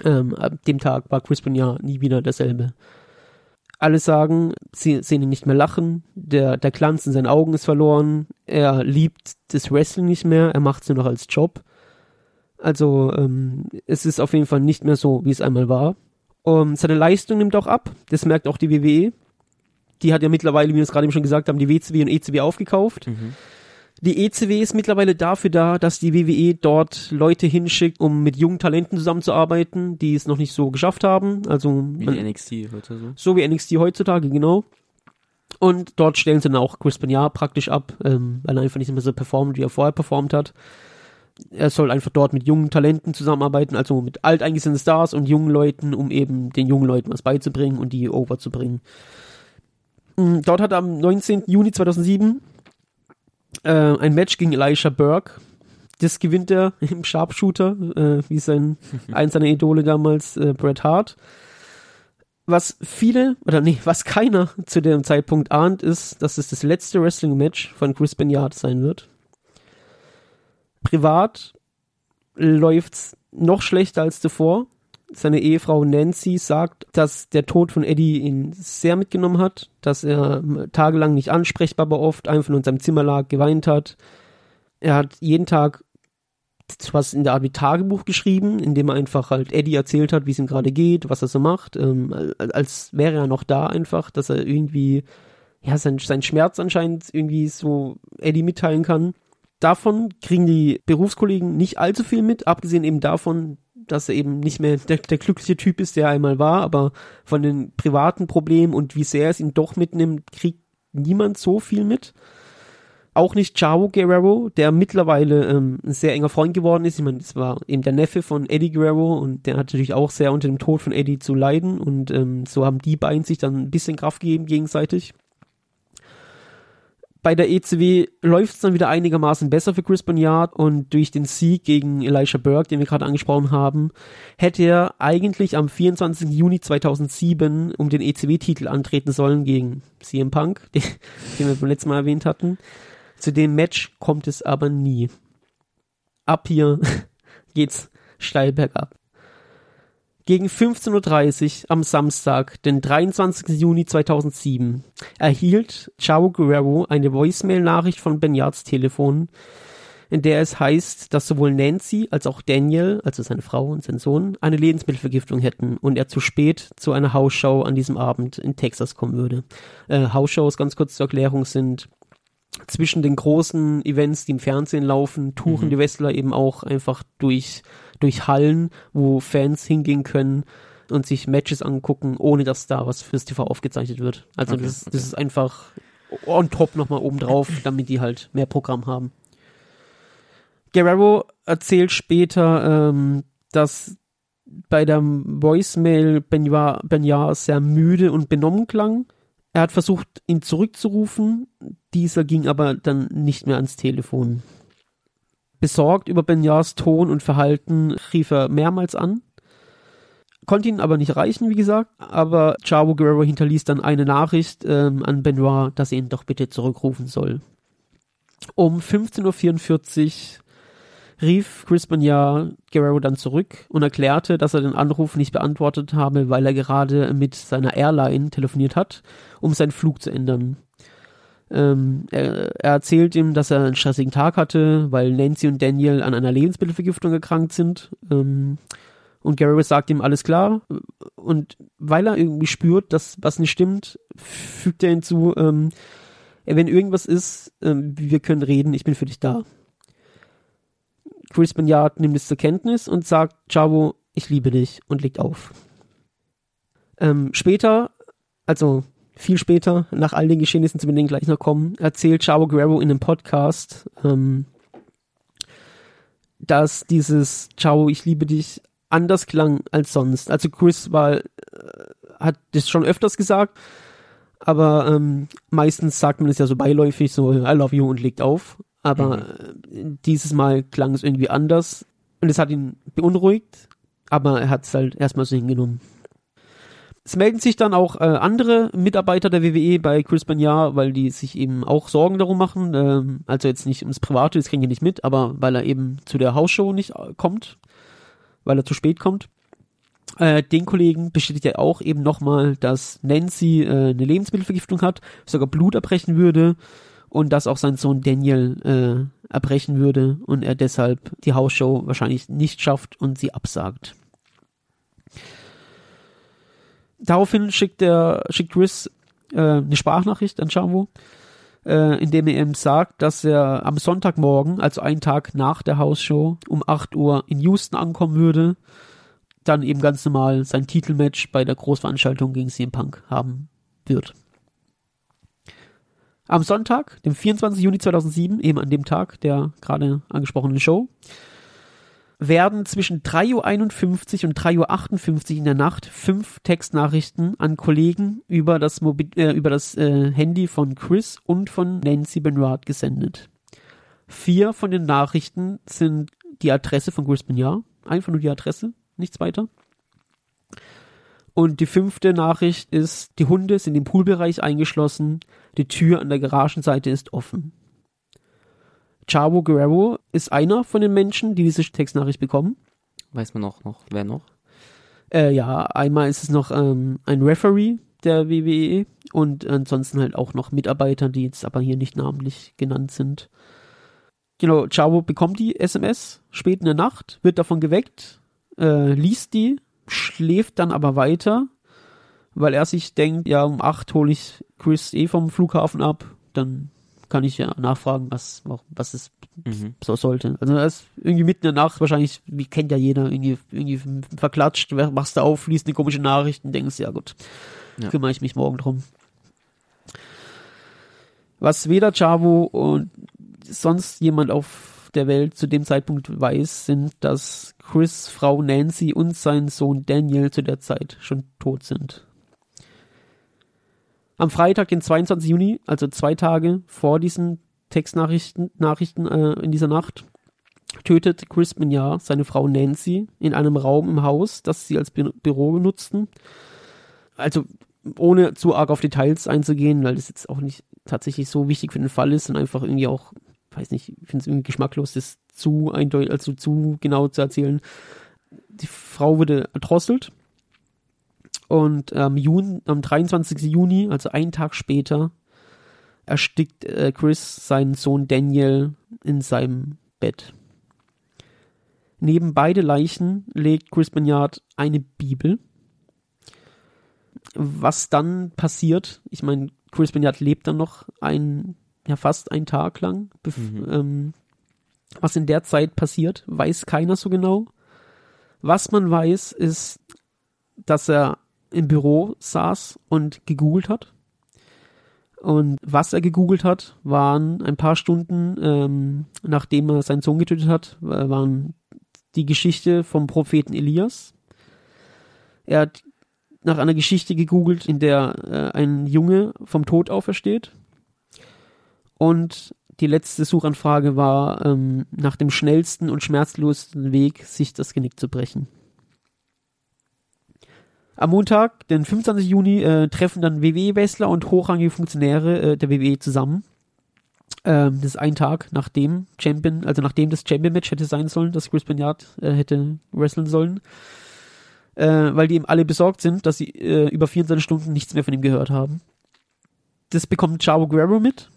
Ähm, ab dem Tag war Chris Beniard nie wieder derselbe. Alle sagen, sie sehen ihn nicht mehr lachen, der, der Glanz in seinen Augen ist verloren, er liebt das Wrestling nicht mehr, er macht es nur noch als Job. Also ähm, es ist auf jeden Fall nicht mehr so, wie es einmal war. Um, seine Leistung nimmt auch ab, das merkt auch die WWE die hat ja mittlerweile, wie wir es gerade eben schon gesagt haben, die WCW und ECW aufgekauft. Mhm. Die ECW ist mittlerweile dafür da, dass die WWE dort Leute hinschickt, um mit jungen Talenten zusammenzuarbeiten, die es noch nicht so geschafft haben. Also wie man, NXT heute so. So wie NXT heutzutage, genau. Und dort stellen sie dann auch Chris Benoit praktisch ab, ähm, weil er einfach nicht mehr so performt, wie er vorher performt hat. Er soll einfach dort mit jungen Talenten zusammenarbeiten, also mit alteingesessenen Stars und jungen Leuten, um eben den jungen Leuten was beizubringen und die overzubringen. Mm, dort hat er am 19. Juni 2007 äh, ein Match gegen Elisha Burke. Das gewinnt er im Sharpshooter, äh, wie sein, eins seiner Idole damals, äh, Bret Hart. Was viele, oder nee, was keiner zu dem Zeitpunkt ahnt, ist, dass es das letzte Wrestling-Match von Chris Benoit sein wird. Privat läuft's noch schlechter als zuvor seine Ehefrau Nancy sagt, dass der Tod von Eddie ihn sehr mitgenommen hat, dass er tagelang nicht ansprechbar war oft, einfach nur in seinem Zimmer lag, geweint hat. Er hat jeden Tag was in der Art wie Tagebuch geschrieben, in dem er einfach halt Eddie erzählt hat, wie es ihm gerade geht, was er so macht, ähm, als wäre er noch da einfach, dass er irgendwie, ja, sein, sein Schmerz anscheinend irgendwie so Eddie mitteilen kann. Davon kriegen die Berufskollegen nicht allzu viel mit, abgesehen eben davon, dass er eben nicht mehr der, der glückliche Typ ist, der er einmal war, aber von den privaten Problemen und wie sehr es ihn doch mitnimmt, kriegt niemand so viel mit. Auch nicht Chavo Guerrero, der mittlerweile ähm, ein sehr enger Freund geworden ist. Ich meine, das war eben der Neffe von Eddie Guerrero und der hat natürlich auch sehr unter dem Tod von Eddie zu leiden und ähm, so haben die beiden sich dann ein bisschen Kraft gegeben gegenseitig. Bei der ECW läuft es dann wieder einigermaßen besser für Chris Bonyard und durch den Sieg gegen Elisha Burke, den wir gerade angesprochen haben, hätte er eigentlich am 24. Juni 2007 um den ECW-Titel antreten sollen gegen CM Punk, den, den wir beim letzten Mal erwähnt hatten. Zu dem Match kommt es aber nie. Ab hier geht's steil bergab. Gegen 15.30 Uhr am Samstag, den 23. Juni 2007, erhielt Chavo Guerrero eine Voicemail-Nachricht von Benyards Telefon, in der es heißt, dass sowohl Nancy als auch Daniel, also seine Frau und sein Sohn, eine Lebensmittelvergiftung hätten und er zu spät zu einer Hausshow an diesem Abend in Texas kommen würde. Äh, Hausshows, ganz kurz zur Erklärung, sind zwischen den großen Events, die im Fernsehen laufen, touren mhm. die Wrestler eben auch einfach durch durch Hallen, wo Fans hingehen können und sich Matches angucken, ohne dass da was fürs TV aufgezeichnet wird. Also okay, das, okay. das ist einfach on top nochmal oben drauf, damit die halt mehr Programm haben. Guerrero erzählt später, ähm, dass bei der Voicemail Benyar sehr müde und benommen klang. Er hat versucht, ihn zurückzurufen, dieser ging aber dann nicht mehr ans Telefon. Besorgt über Benyars Ton und Verhalten rief er mehrmals an. Konnte ihn aber nicht erreichen, wie gesagt, aber Chavo Guerrero hinterließ dann eine Nachricht ähm, an Benoit, dass er ihn doch bitte zurückrufen soll. Um 15.44 Uhr rief Chris Benoit Guerrero dann zurück und erklärte, dass er den Anruf nicht beantwortet habe, weil er gerade mit seiner Airline telefoniert hat, um seinen Flug zu ändern. Ähm, er, er, erzählt ihm, dass er einen stressigen Tag hatte, weil Nancy und Daniel an einer Lebensmittelvergiftung erkrankt sind. Ähm, und Gary sagt ihm alles klar. Und weil er irgendwie spürt, dass was nicht stimmt, fügt er hinzu, ähm, wenn irgendwas ist, ähm, wir können reden, ich bin für dich da. Chris Banyard nimmt es zur Kenntnis und sagt, Chavo, ich liebe dich und legt auf. Ähm, später, also viel später, nach all den Geschehnissen, zu denen gleich noch kommen, erzählt Chavo Guerrero in einem Podcast, ähm, dass dieses Ciao, ich liebe dich anders klang als sonst. Also Chris war, äh, hat das schon öfters gesagt, aber ähm, meistens sagt man es ja so beiläufig, so I love you und legt auf. Aber mhm. dieses Mal klang es irgendwie anders und es hat ihn beunruhigt, aber er hat es halt erstmal so hingenommen. Es melden sich dann auch äh, andere Mitarbeiter der WWE bei Chris Banyar, weil die sich eben auch Sorgen darum machen. Ähm, also jetzt nicht ums Private, das kriegen die nicht mit, aber weil er eben zu der Hausshow nicht äh, kommt, weil er zu spät kommt. Äh, den Kollegen bestätigt er auch eben nochmal, dass Nancy äh, eine Lebensmittelvergiftung hat, sogar Blut erbrechen würde und dass auch sein Sohn Daniel äh, erbrechen würde und er deshalb die Hausshow wahrscheinlich nicht schafft und sie absagt. Daraufhin schickt der, schickt Chris äh, eine Sprachnachricht an Chavo, äh, in dem er ihm sagt, dass er am Sonntagmorgen, also einen Tag nach der Hausshow, um 8 Uhr in Houston ankommen würde, dann eben ganz normal sein Titelmatch bei der Großveranstaltung gegen CM Punk haben wird. Am Sonntag, dem 24. Juni 2007, eben an dem Tag der gerade angesprochenen Show, werden zwischen 3.51 Uhr und 3.58 Uhr in der Nacht fünf Textnachrichten an Kollegen über das, Mobil äh, über das äh, Handy von Chris und von Nancy Benoit gesendet. Vier von den Nachrichten sind die Adresse von Chris Benoit, einfach nur die Adresse, nichts weiter. Und die fünfte Nachricht ist, die Hunde sind im Poolbereich eingeschlossen, die Tür an der Garagenseite ist offen. Chavo Guerrero ist einer von den Menschen, die diese Textnachricht bekommen. Weiß man auch noch, wer noch? Äh, ja, einmal ist es noch ähm, ein Referee der WWE und ansonsten halt auch noch Mitarbeiter, die jetzt aber hier nicht namentlich genannt sind. Genau, Chavo bekommt die SMS spät in der Nacht, wird davon geweckt, äh, liest die, schläft dann aber weiter, weil er sich denkt, ja, um acht hole ich Chris eh vom Flughafen ab, dann kann ich ja nachfragen, was, was es mhm. so sollte. Also er ist irgendwie mitten in der Nacht, wahrscheinlich, wie kennt ja jeder, irgendwie, irgendwie verklatscht, machst du auf, liest eine komische Nachricht und denkst, ja gut, ja. kümmere ich mich morgen drum. Was weder Chavo und sonst jemand auf der Welt zu dem Zeitpunkt weiß, sind, dass Chris, Frau Nancy und sein Sohn Daniel zu der Zeit schon tot sind. Am Freitag, den 22. Juni, also zwei Tage vor diesen Textnachrichten Nachrichten, äh, in dieser Nacht, tötet Chris Mignard seine Frau Nancy in einem Raum im Haus, das sie als Bü Büro nutzten. Also ohne zu arg auf Details einzugehen, weil das jetzt auch nicht tatsächlich so wichtig für den Fall ist und einfach irgendwie auch, weiß nicht, ich finde es irgendwie geschmacklos, das zu eindeutig, also zu genau zu erzählen. Die Frau wurde erdrosselt und am, Juni, am 23. Juni, also einen Tag später, erstickt äh, Chris seinen Sohn Daniel in seinem Bett. Neben beide Leichen legt Chris Banyard eine Bibel. Was dann passiert, ich meine, Chris Banyard lebt dann noch ein, ja fast einen Tag lang. Mhm. Ähm, was in der Zeit passiert, weiß keiner so genau. Was man weiß, ist, dass er im Büro saß und gegoogelt hat. Und was er gegoogelt hat, waren ein paar Stunden, ähm, nachdem er seinen Sohn getötet hat, waren die Geschichte vom Propheten Elias. Er hat nach einer Geschichte gegoogelt, in der äh, ein Junge vom Tod aufersteht. Und die letzte Suchanfrage war ähm, nach dem schnellsten und schmerzlosesten Weg, sich das Genick zu brechen. Am Montag, den 25. Juni, äh, treffen dann WWE-Wrestler und hochrangige Funktionäre äh, der WWE zusammen. Ähm, das ist ein Tag nachdem Champion, also nachdem das Champion-Match hätte sein sollen, dass Chris Benoit äh, hätte wresteln sollen. Äh, weil die eben alle besorgt sind, dass sie äh, über 24 Stunden nichts mehr von ihm gehört haben. Das bekommt Chavo Guerrero mit.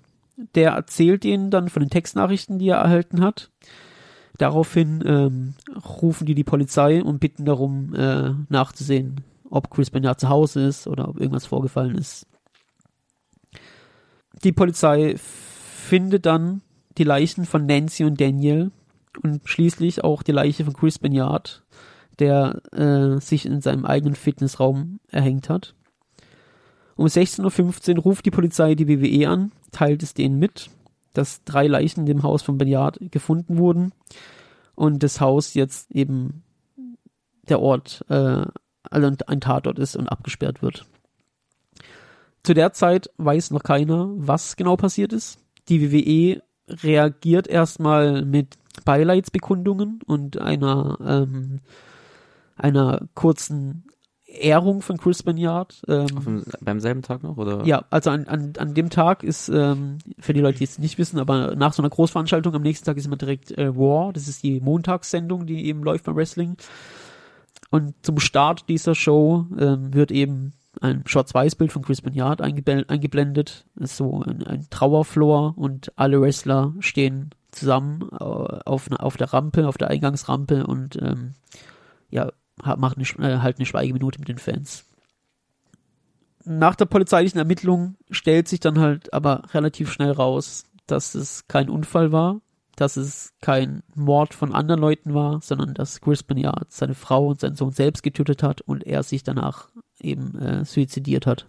Der erzählt ihnen dann von den Textnachrichten, die er erhalten hat. Daraufhin ähm, rufen die die Polizei und bitten darum, äh, nachzusehen, ob Chris Benoit zu Hause ist oder ob irgendwas vorgefallen ist. Die Polizei findet dann die Leichen von Nancy und Daniel und schließlich auch die Leiche von Chris Benoit, der äh, sich in seinem eigenen Fitnessraum erhängt hat. Um 16.15 Uhr ruft die Polizei die WWE an, teilt es denen mit, dass drei Leichen in dem Haus von Beniard gefunden wurden und das Haus jetzt eben der Ort äh, also ein Tatort ist und abgesperrt wird. Zu der Zeit weiß noch keiner, was genau passiert ist. Die WWE reagiert erstmal mit Beileidsbekundungen und einer, ähm, einer kurzen Ehrung von Chris Banyard. Ähm, beim selben Tag noch, oder? Ja, also an, an, an dem Tag ist, ähm, für die Leute, die es nicht wissen, aber nach so einer Großveranstaltung am nächsten Tag ist immer direkt äh, War, das ist die Montagssendung, die eben läuft beim Wrestling. Und zum Start dieser Show ähm, wird eben ein Schwarz-Weiß-Bild von Chris Banyard eingeblendet. Das ist so ein, ein Trauerfloor und alle Wrestler stehen zusammen äh, auf, ne, auf der Rampe, auf der Eingangsrampe und ähm, ja, machen eine, halt eine Schweigeminute mit den Fans. Nach der polizeilichen Ermittlung stellt sich dann halt aber relativ schnell raus, dass es kein Unfall war, dass es kein Mord von anderen Leuten war, sondern dass Chris Banyard seine Frau und seinen Sohn selbst getötet hat und er sich danach eben äh, suizidiert hat.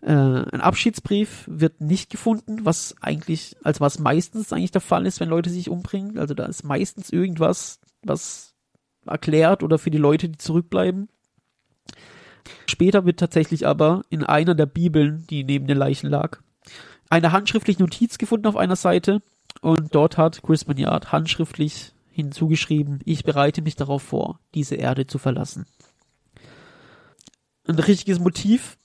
Äh, ein Abschiedsbrief wird nicht gefunden, was eigentlich, als was meistens eigentlich der Fall ist, wenn Leute sich umbringen. Also da ist meistens irgendwas, was erklärt oder für die Leute, die zurückbleiben. Später wird tatsächlich aber in einer der Bibeln, die neben den Leichen lag, eine handschriftliche Notiz gefunden auf einer Seite, und dort hat Chris Banyard handschriftlich hinzugeschrieben, ich bereite mich darauf vor, diese Erde zu verlassen. Ein richtiges Motiv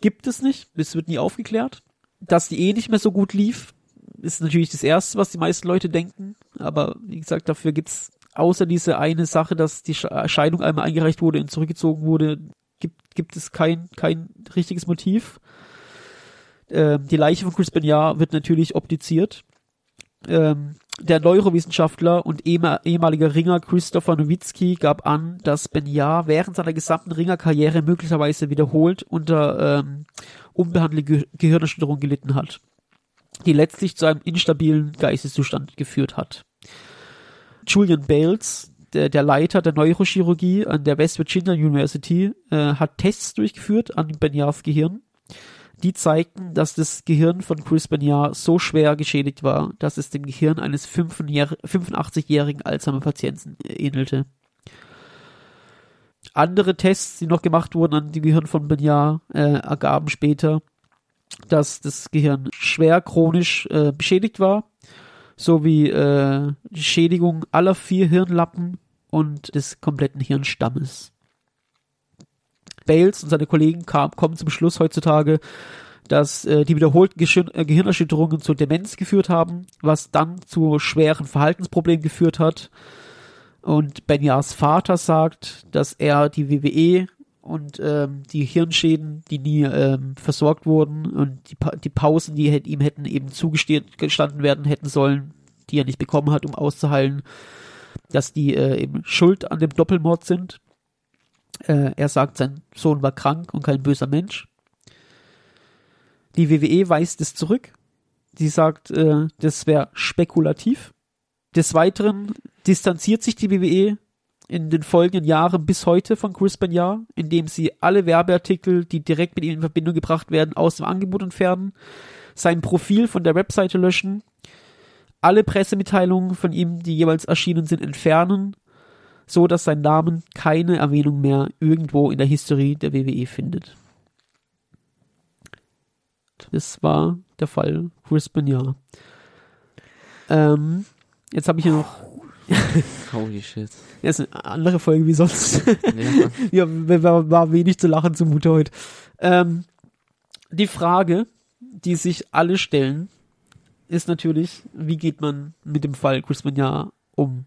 gibt es nicht, es wird nie aufgeklärt. Dass die eh nicht mehr so gut lief, ist natürlich das Erste, was die meisten Leute denken. Aber wie gesagt, dafür gibt's außer diese eine Sache, dass die Scheidung einmal eingereicht wurde und zurückgezogen wurde, gibt, gibt es kein, kein richtiges Motiv. Ähm, die Leiche von Chris Banyard wird natürlich optiziert ähm, der Neurowissenschaftler und ehemaliger Ringer Christopher Nowitzki gab an, dass Benjar während seiner gesamten Ringerkarriere möglicherweise wiederholt unter ähm, unbehandelte Gehirnerschütterung gelitten hat, die letztlich zu einem instabilen Geisteszustand geführt hat. Julian Bales, der, der Leiter der Neurochirurgie an der West Virginia University, äh, hat Tests durchgeführt an Benjars Gehirn die zeigten, dass das Gehirn von Chris Banyard so schwer geschädigt war, dass es dem Gehirn eines 85-jährigen Alzheimer-Patienten ähnelte. andere Tests, die noch gemacht wurden an dem Gehirn von Benyar, äh, ergaben später, dass das Gehirn schwer chronisch äh, beschädigt war, sowie äh, die Schädigung aller vier Hirnlappen und des kompletten Hirnstammes. Bales und seine Kollegen kam, kommen zum Schluss heutzutage, dass äh, die wiederholten Geschirr äh, Gehirnerschütterungen zur Demenz geführt haben, was dann zu schweren Verhaltensproblemen geführt hat. Und Benyas Vater sagt, dass er die WWE und ähm, die Hirnschäden, die nie ähm, versorgt wurden und die, pa die Pausen, die hätt, ihm hätten eben zugestanden werden hätten sollen, die er nicht bekommen hat, um auszuheilen, dass die äh, eben schuld an dem Doppelmord sind. Äh, er sagt, sein Sohn war krank und kein böser Mensch. Die WWE weist es zurück. Sie sagt, äh, das wäre spekulativ. Des Weiteren distanziert sich die WWE in den folgenden Jahren bis heute von Chris Benoit, indem sie alle Werbeartikel, die direkt mit ihm in Verbindung gebracht werden, aus dem Angebot entfernen, sein Profil von der Webseite löschen, alle Pressemitteilungen von ihm, die jeweils erschienen sind, entfernen, so dass sein Namen keine Erwähnung mehr irgendwo in der Historie der WWE findet. Das war der Fall Chris Benoit. Ähm, jetzt habe ich hier noch Holy shit. Ja, ist eine andere Folge wie sonst. Ja. ja, war, war wenig zu lachen zumute heute. Ähm, die Frage, die sich alle stellen, ist natürlich, wie geht man mit dem Fall Chris Benoit um?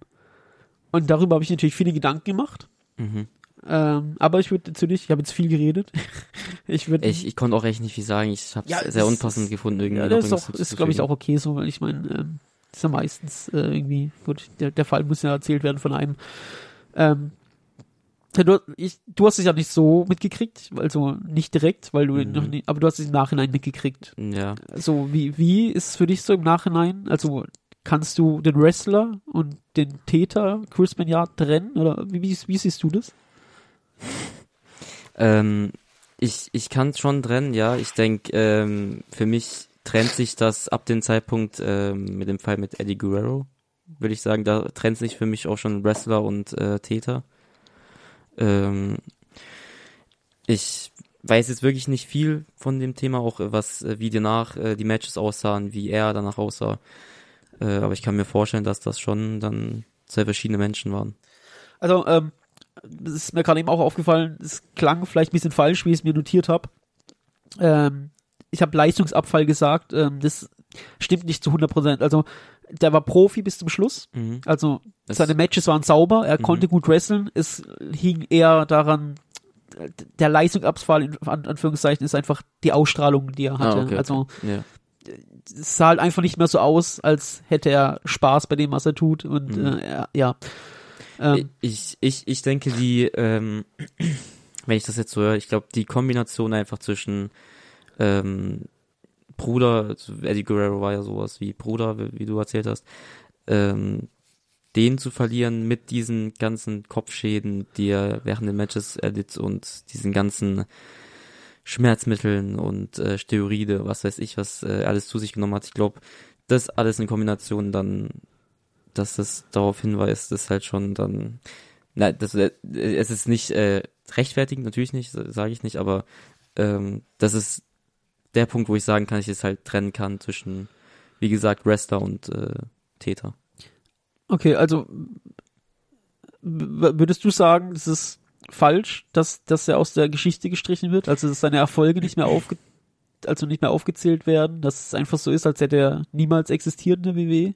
Und darüber habe ich natürlich viele Gedanken gemacht. Mhm. Ähm, aber ich würde natürlich, ich habe jetzt viel geredet. ich würde. Ich, ich konnte auch echt nicht viel sagen. Ich habe es Ja, sehr unpassend gefunden irgendwie. ja, das ist, auch, zu- ist zu glaube ich auch okay so, weil ich meine, ähm, ist ja meistens äh, irgendwie, gut, der, der Fall muss ja erzählt werden von einem. Ähm, du, ich, du hast es ja nicht so mitgekriegt, also nicht direkt, weil du Mhm. noch nie, aber du hast es im Nachhinein mitgekriegt. Ja. Also wie, wie ist es für dich so im Nachhinein? Also kannst du den Wrestler und den Täter Chris Benoit trennen oder wie, wie, wie siehst du das? Ähm, ich ich kann es schon trennen, ja. Ich denke, ähm, für mich trennt sich das ab dem Zeitpunkt ähm, mit dem Fall mit Eddie Guerrero, würde ich sagen. Da trennt sich für mich auch schon Wrestler und äh, Täter. Ähm, ich weiß jetzt wirklich nicht viel von dem Thema, auch was, äh, wie danach äh, die Matches aussahen, wie er danach aussah. Äh, aber ich kann mir vorstellen, dass das schon dann zwei verschiedene Menschen waren. Also, ähm, das ist mir gerade eben auch aufgefallen, es klang vielleicht ein bisschen falsch, wie ich es mir notiert habe. Ähm, ich habe Leistungsabfall gesagt, ähm, das stimmt nicht zu 100 Prozent. Also, der war Profi bis zum Schluss. Mhm. Also, Das- seine Matches waren sauber, er Mhm. konnte gut wresteln. Es hing eher daran, der Leistungsabfall in An Anführungszeichen ist einfach die Ausstrahlung, die er hatte. Ah, okay, Also, okay. Ja. Es sah halt einfach nicht mehr so aus, als hätte er Spaß bei dem, was er tut. Und Mhm. äh, ja. Ähm, Ich, ich, ich denke, die, ähm, wenn ich das jetzt so höre, ich glaube, die Kombination einfach zwischen ähm, Bruder, also Eddie Guerrero war ja sowas wie Bruder, wie, wie du erzählt hast, ähm, den zu verlieren mit diesen ganzen Kopfschäden, die er während den Matches erlitt und diesen ganzen Schmerzmitteln und äh, Steroide, was weiß ich, was äh, alles zu sich genommen hat. Ich glaube, das alles in Kombination dann, dass das darauf hinweist, ist halt schon dann, nein, das, äh, es ist nicht äh, rechtfertigend, natürlich nicht, sage ich nicht, aber ähm, das ist der Punkt, wo ich sagen kann, ich es halt trennen kann zwischen, wie gesagt, Wrestler und äh, Täter. Okay, also würdest du sagen, es ist falsch, dass, dass er aus der Geschichte gestrichen wird, also dass seine Erfolge nicht mehr aufge also nicht mehr aufgezählt werden, dass es einfach so ist, als hätte er niemals existiert in der WWE?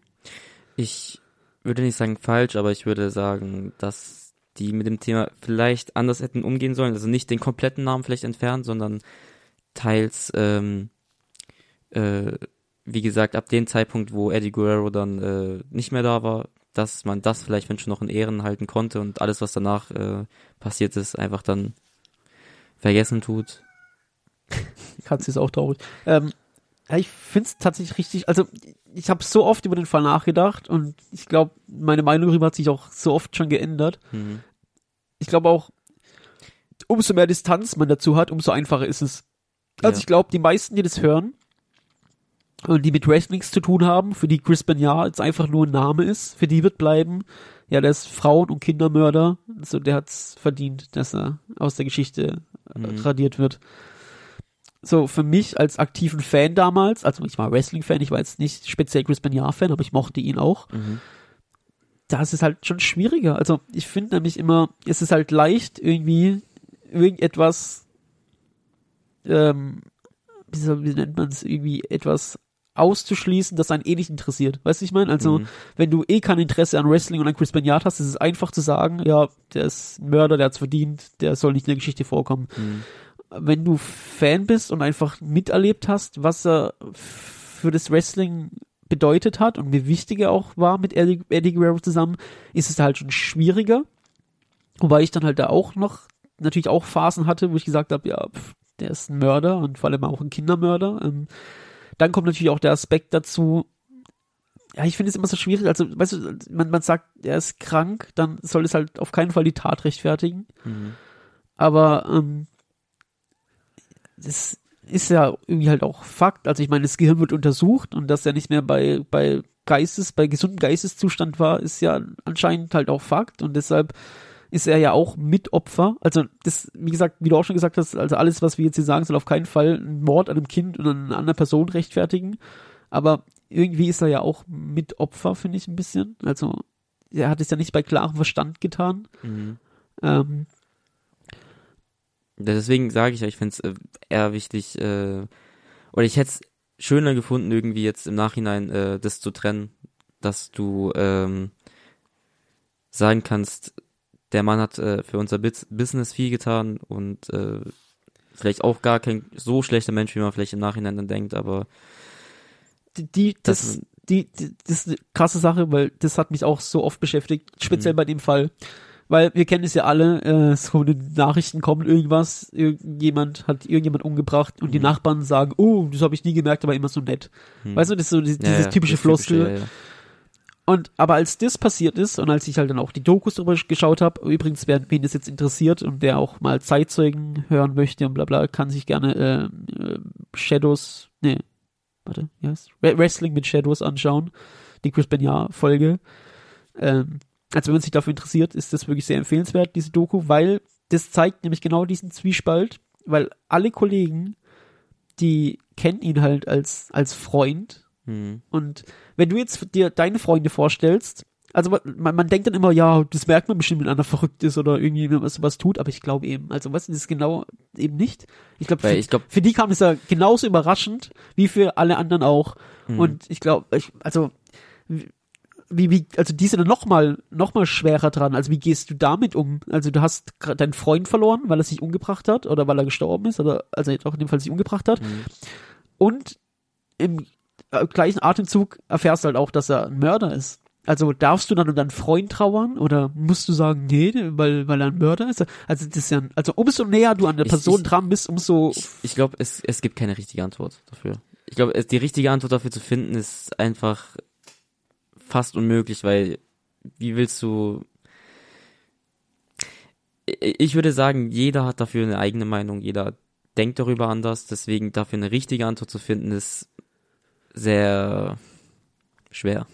Ich würde nicht sagen falsch, aber ich würde sagen, dass die mit dem Thema vielleicht anders hätten umgehen sollen. Also nicht den kompletten Namen vielleicht entfernen, sondern teils, ähm, äh, wie gesagt, ab dem Zeitpunkt, wo Eddie Guerrero dann äh, nicht mehr da war, dass man das vielleicht, wenn schon noch in Ehren halten konnte und alles, was danach äh, passiert ist, einfach dann vergessen tut. Katze ist auch traurig. Ähm, ja, ich finde es tatsächlich richtig, also ich habe so oft über den Fall nachgedacht und ich glaube, meine Meinung darüber hat sich auch so oft schon geändert. Mhm. Ich glaube auch, umso mehr Distanz man dazu hat, umso einfacher ist es. Also Ja. ich glaube, die meisten, die das hören, und die mit Wrestlings zu tun haben, für die Chris Benoit jetzt einfach nur ein Name ist, für die wird bleiben, ja, der ist Frauen- und Kindermörder, so der hat's verdient, dass er aus der Geschichte äh, Mhm. radiert wird. So, für mich als aktiven Fan damals, also ich war Wrestling-Fan, ich war jetzt nicht speziell Chris Benoit-Fan, aber ich mochte ihn auch. Mhm. Da ist es halt schon schwieriger. Also ich finde nämlich immer, es ist halt leicht, irgendwie irgendetwas, ähm, wie nennt man es, irgendwie etwas auszuschließen, das einen eh nicht interessiert. Weißt du, ich meine? Also, Mhm. wenn du eh kein Interesse an Wrestling und an Chris Benoit hast, ist es einfach zu sagen, ja, der ist ein Mörder, der hat's verdient, der soll nicht in der Geschichte vorkommen. Mhm. Wenn du Fan bist und einfach miterlebt hast, was er für das Wrestling bedeutet hat und wie wichtig er auch war mit Eddie, Eddie Guerrero zusammen, ist es halt schon schwieriger. Wobei ich dann halt da auch noch natürlich auch Phasen hatte, wo ich gesagt habe, ja, pf, der ist ein Mörder und vor allem auch ein Kindermörder. Ähm, dann kommt natürlich auch der Aspekt dazu, ja, ich finde es immer so schwierig, also, weißt du, man, man sagt, er ist krank, dann soll es halt auf keinen Fall die Tat rechtfertigen. Mhm. Aber ähm, das ist ja irgendwie halt auch Fakt. Also ich meine, das Gehirn wird untersucht und dass er nicht mehr bei, bei Geistes, bei gesundem Geisteszustand war, ist ja anscheinend halt auch Fakt und deshalb ist er ja auch Mitopfer. Also das, wie gesagt, wie du auch schon gesagt hast, also alles, was wir jetzt hier sagen, soll auf keinen Fall einen Mord an einem Kind und an einer anderen Person rechtfertigen. Aber irgendwie ist er ja auch Mitopfer, finde ich ein bisschen. Also er hat es ja nicht bei klarem Verstand getan. Mhm. Ähm, Deswegen sage ich ja, ich finde es äh, eher wichtig, äh, oder ich hätte es schöner gefunden, irgendwie jetzt im Nachhinein äh, das zu trennen, dass du ähm, sagen kannst, der Mann hat äh, für unser Bus Business viel getan und äh, vielleicht auch gar kein so schlechter Mensch, wie man vielleicht im Nachhinein dann denkt, aber die, die das, Das- die, die, das ist eine krasse Sache, weil das hat mich auch so oft beschäftigt, speziell Mhm. bei dem Fall. Weil wir kennen es ja alle, äh, so in den Nachrichten kommt irgendwas, irgendjemand hat irgendjemand umgebracht und die Mhm. Nachbarn sagen, oh, das habe ich nie gemerkt, aber immer so nett. hm. Weißt du, das ist so dieses, Ja, dieses typische Floskel. ja, ja. Und aber als das passiert ist und als ich halt dann auch die Dokus darüber geschaut habe, übrigens, wer wen das jetzt interessiert und der auch mal Zeitzeugen hören möchte und bla bla, kann sich gerne äh, äh, Shadows, nee, warte, Re- Wrestling mit Shadows anschauen, die Chris Benoit Folge. Ähm, also wenn man sich dafür interessiert, ist das wirklich sehr empfehlenswert, diese Doku, weil das zeigt nämlich genau diesen Zwiespalt, weil alle Kollegen, die kennen ihn halt als, als Freund Hm. und wenn du jetzt dir deine Freunde vorstellst, also man, man denkt dann immer, ja, das merkt man bestimmt, wenn einer verrückt ist oder irgendwie was, was tut, aber ich glaube eben, also was ist genau eben nicht. Ich glaube, für, ich glaube, für die kam es ja genauso überraschend wie für alle anderen auch. hm. Und ich glaube, also wie, wie, also die sind dann noch mal, noch mal schwerer dran. Also wie gehst du damit um? Also du hast deinen Freund verloren, weil er sich umgebracht hat oder weil er gestorben ist oder also jetzt auch in dem Fall sich umgebracht hat. Hm. Und im gleichen Atemzug erfährst du halt auch, dass er ein Mörder ist. Also darfst du dann um deinen Freund trauern oder musst du sagen, nee, weil, weil er ein Mörder ist? Also das ist ja, also umso näher du an der Ich- Person ich- dran bist, umso Ich, ich glaube, es, es gibt keine richtige Antwort dafür. Ich glaube, die richtige Antwort dafür zu finden, ist einfach fast unmöglich, weil wie willst du. Ich würde sagen, jeder hat dafür eine eigene Meinung, jeder denkt darüber anders, deswegen dafür eine richtige Antwort zu finden, ist sehr schwer.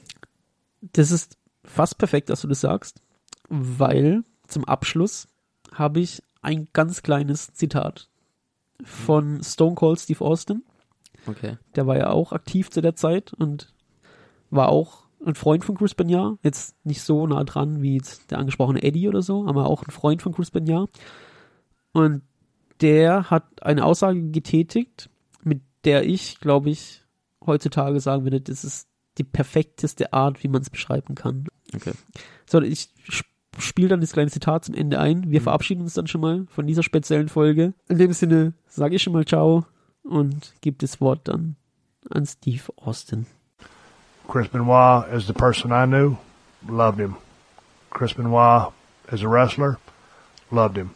Das ist fast perfekt, dass du das sagst, weil zum Abschluss habe ich ein ganz kleines Zitat von Stone Cold Steve Austin. Okay. Der war ja auch aktiv zu der Zeit und war auch ein Freund von Chris Benoit. Jetzt nicht so nah dran wie der angesprochene Eddie oder so, aber auch ein Freund von Chris Benoit. Und der hat eine Aussage getätigt, mit der ich, glaube ich, heutzutage sagen würde, das ist die perfekteste Art, wie man es beschreiben kann. Okay. So, ich spiele dann das kleine Zitat zum Ende ein. Wir verabschieden uns dann schon mal von dieser speziellen Folge. In dem Sinne sage ich schon mal Ciao und gebe das Wort dann an Steve Austin. Chris Benoit as the person I knew, loved him. Chris Benoit as a wrestler, loved him.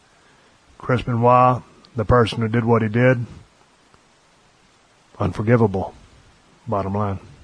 Chris Benoit, the person who did what he did, unforgivable. Bottom line.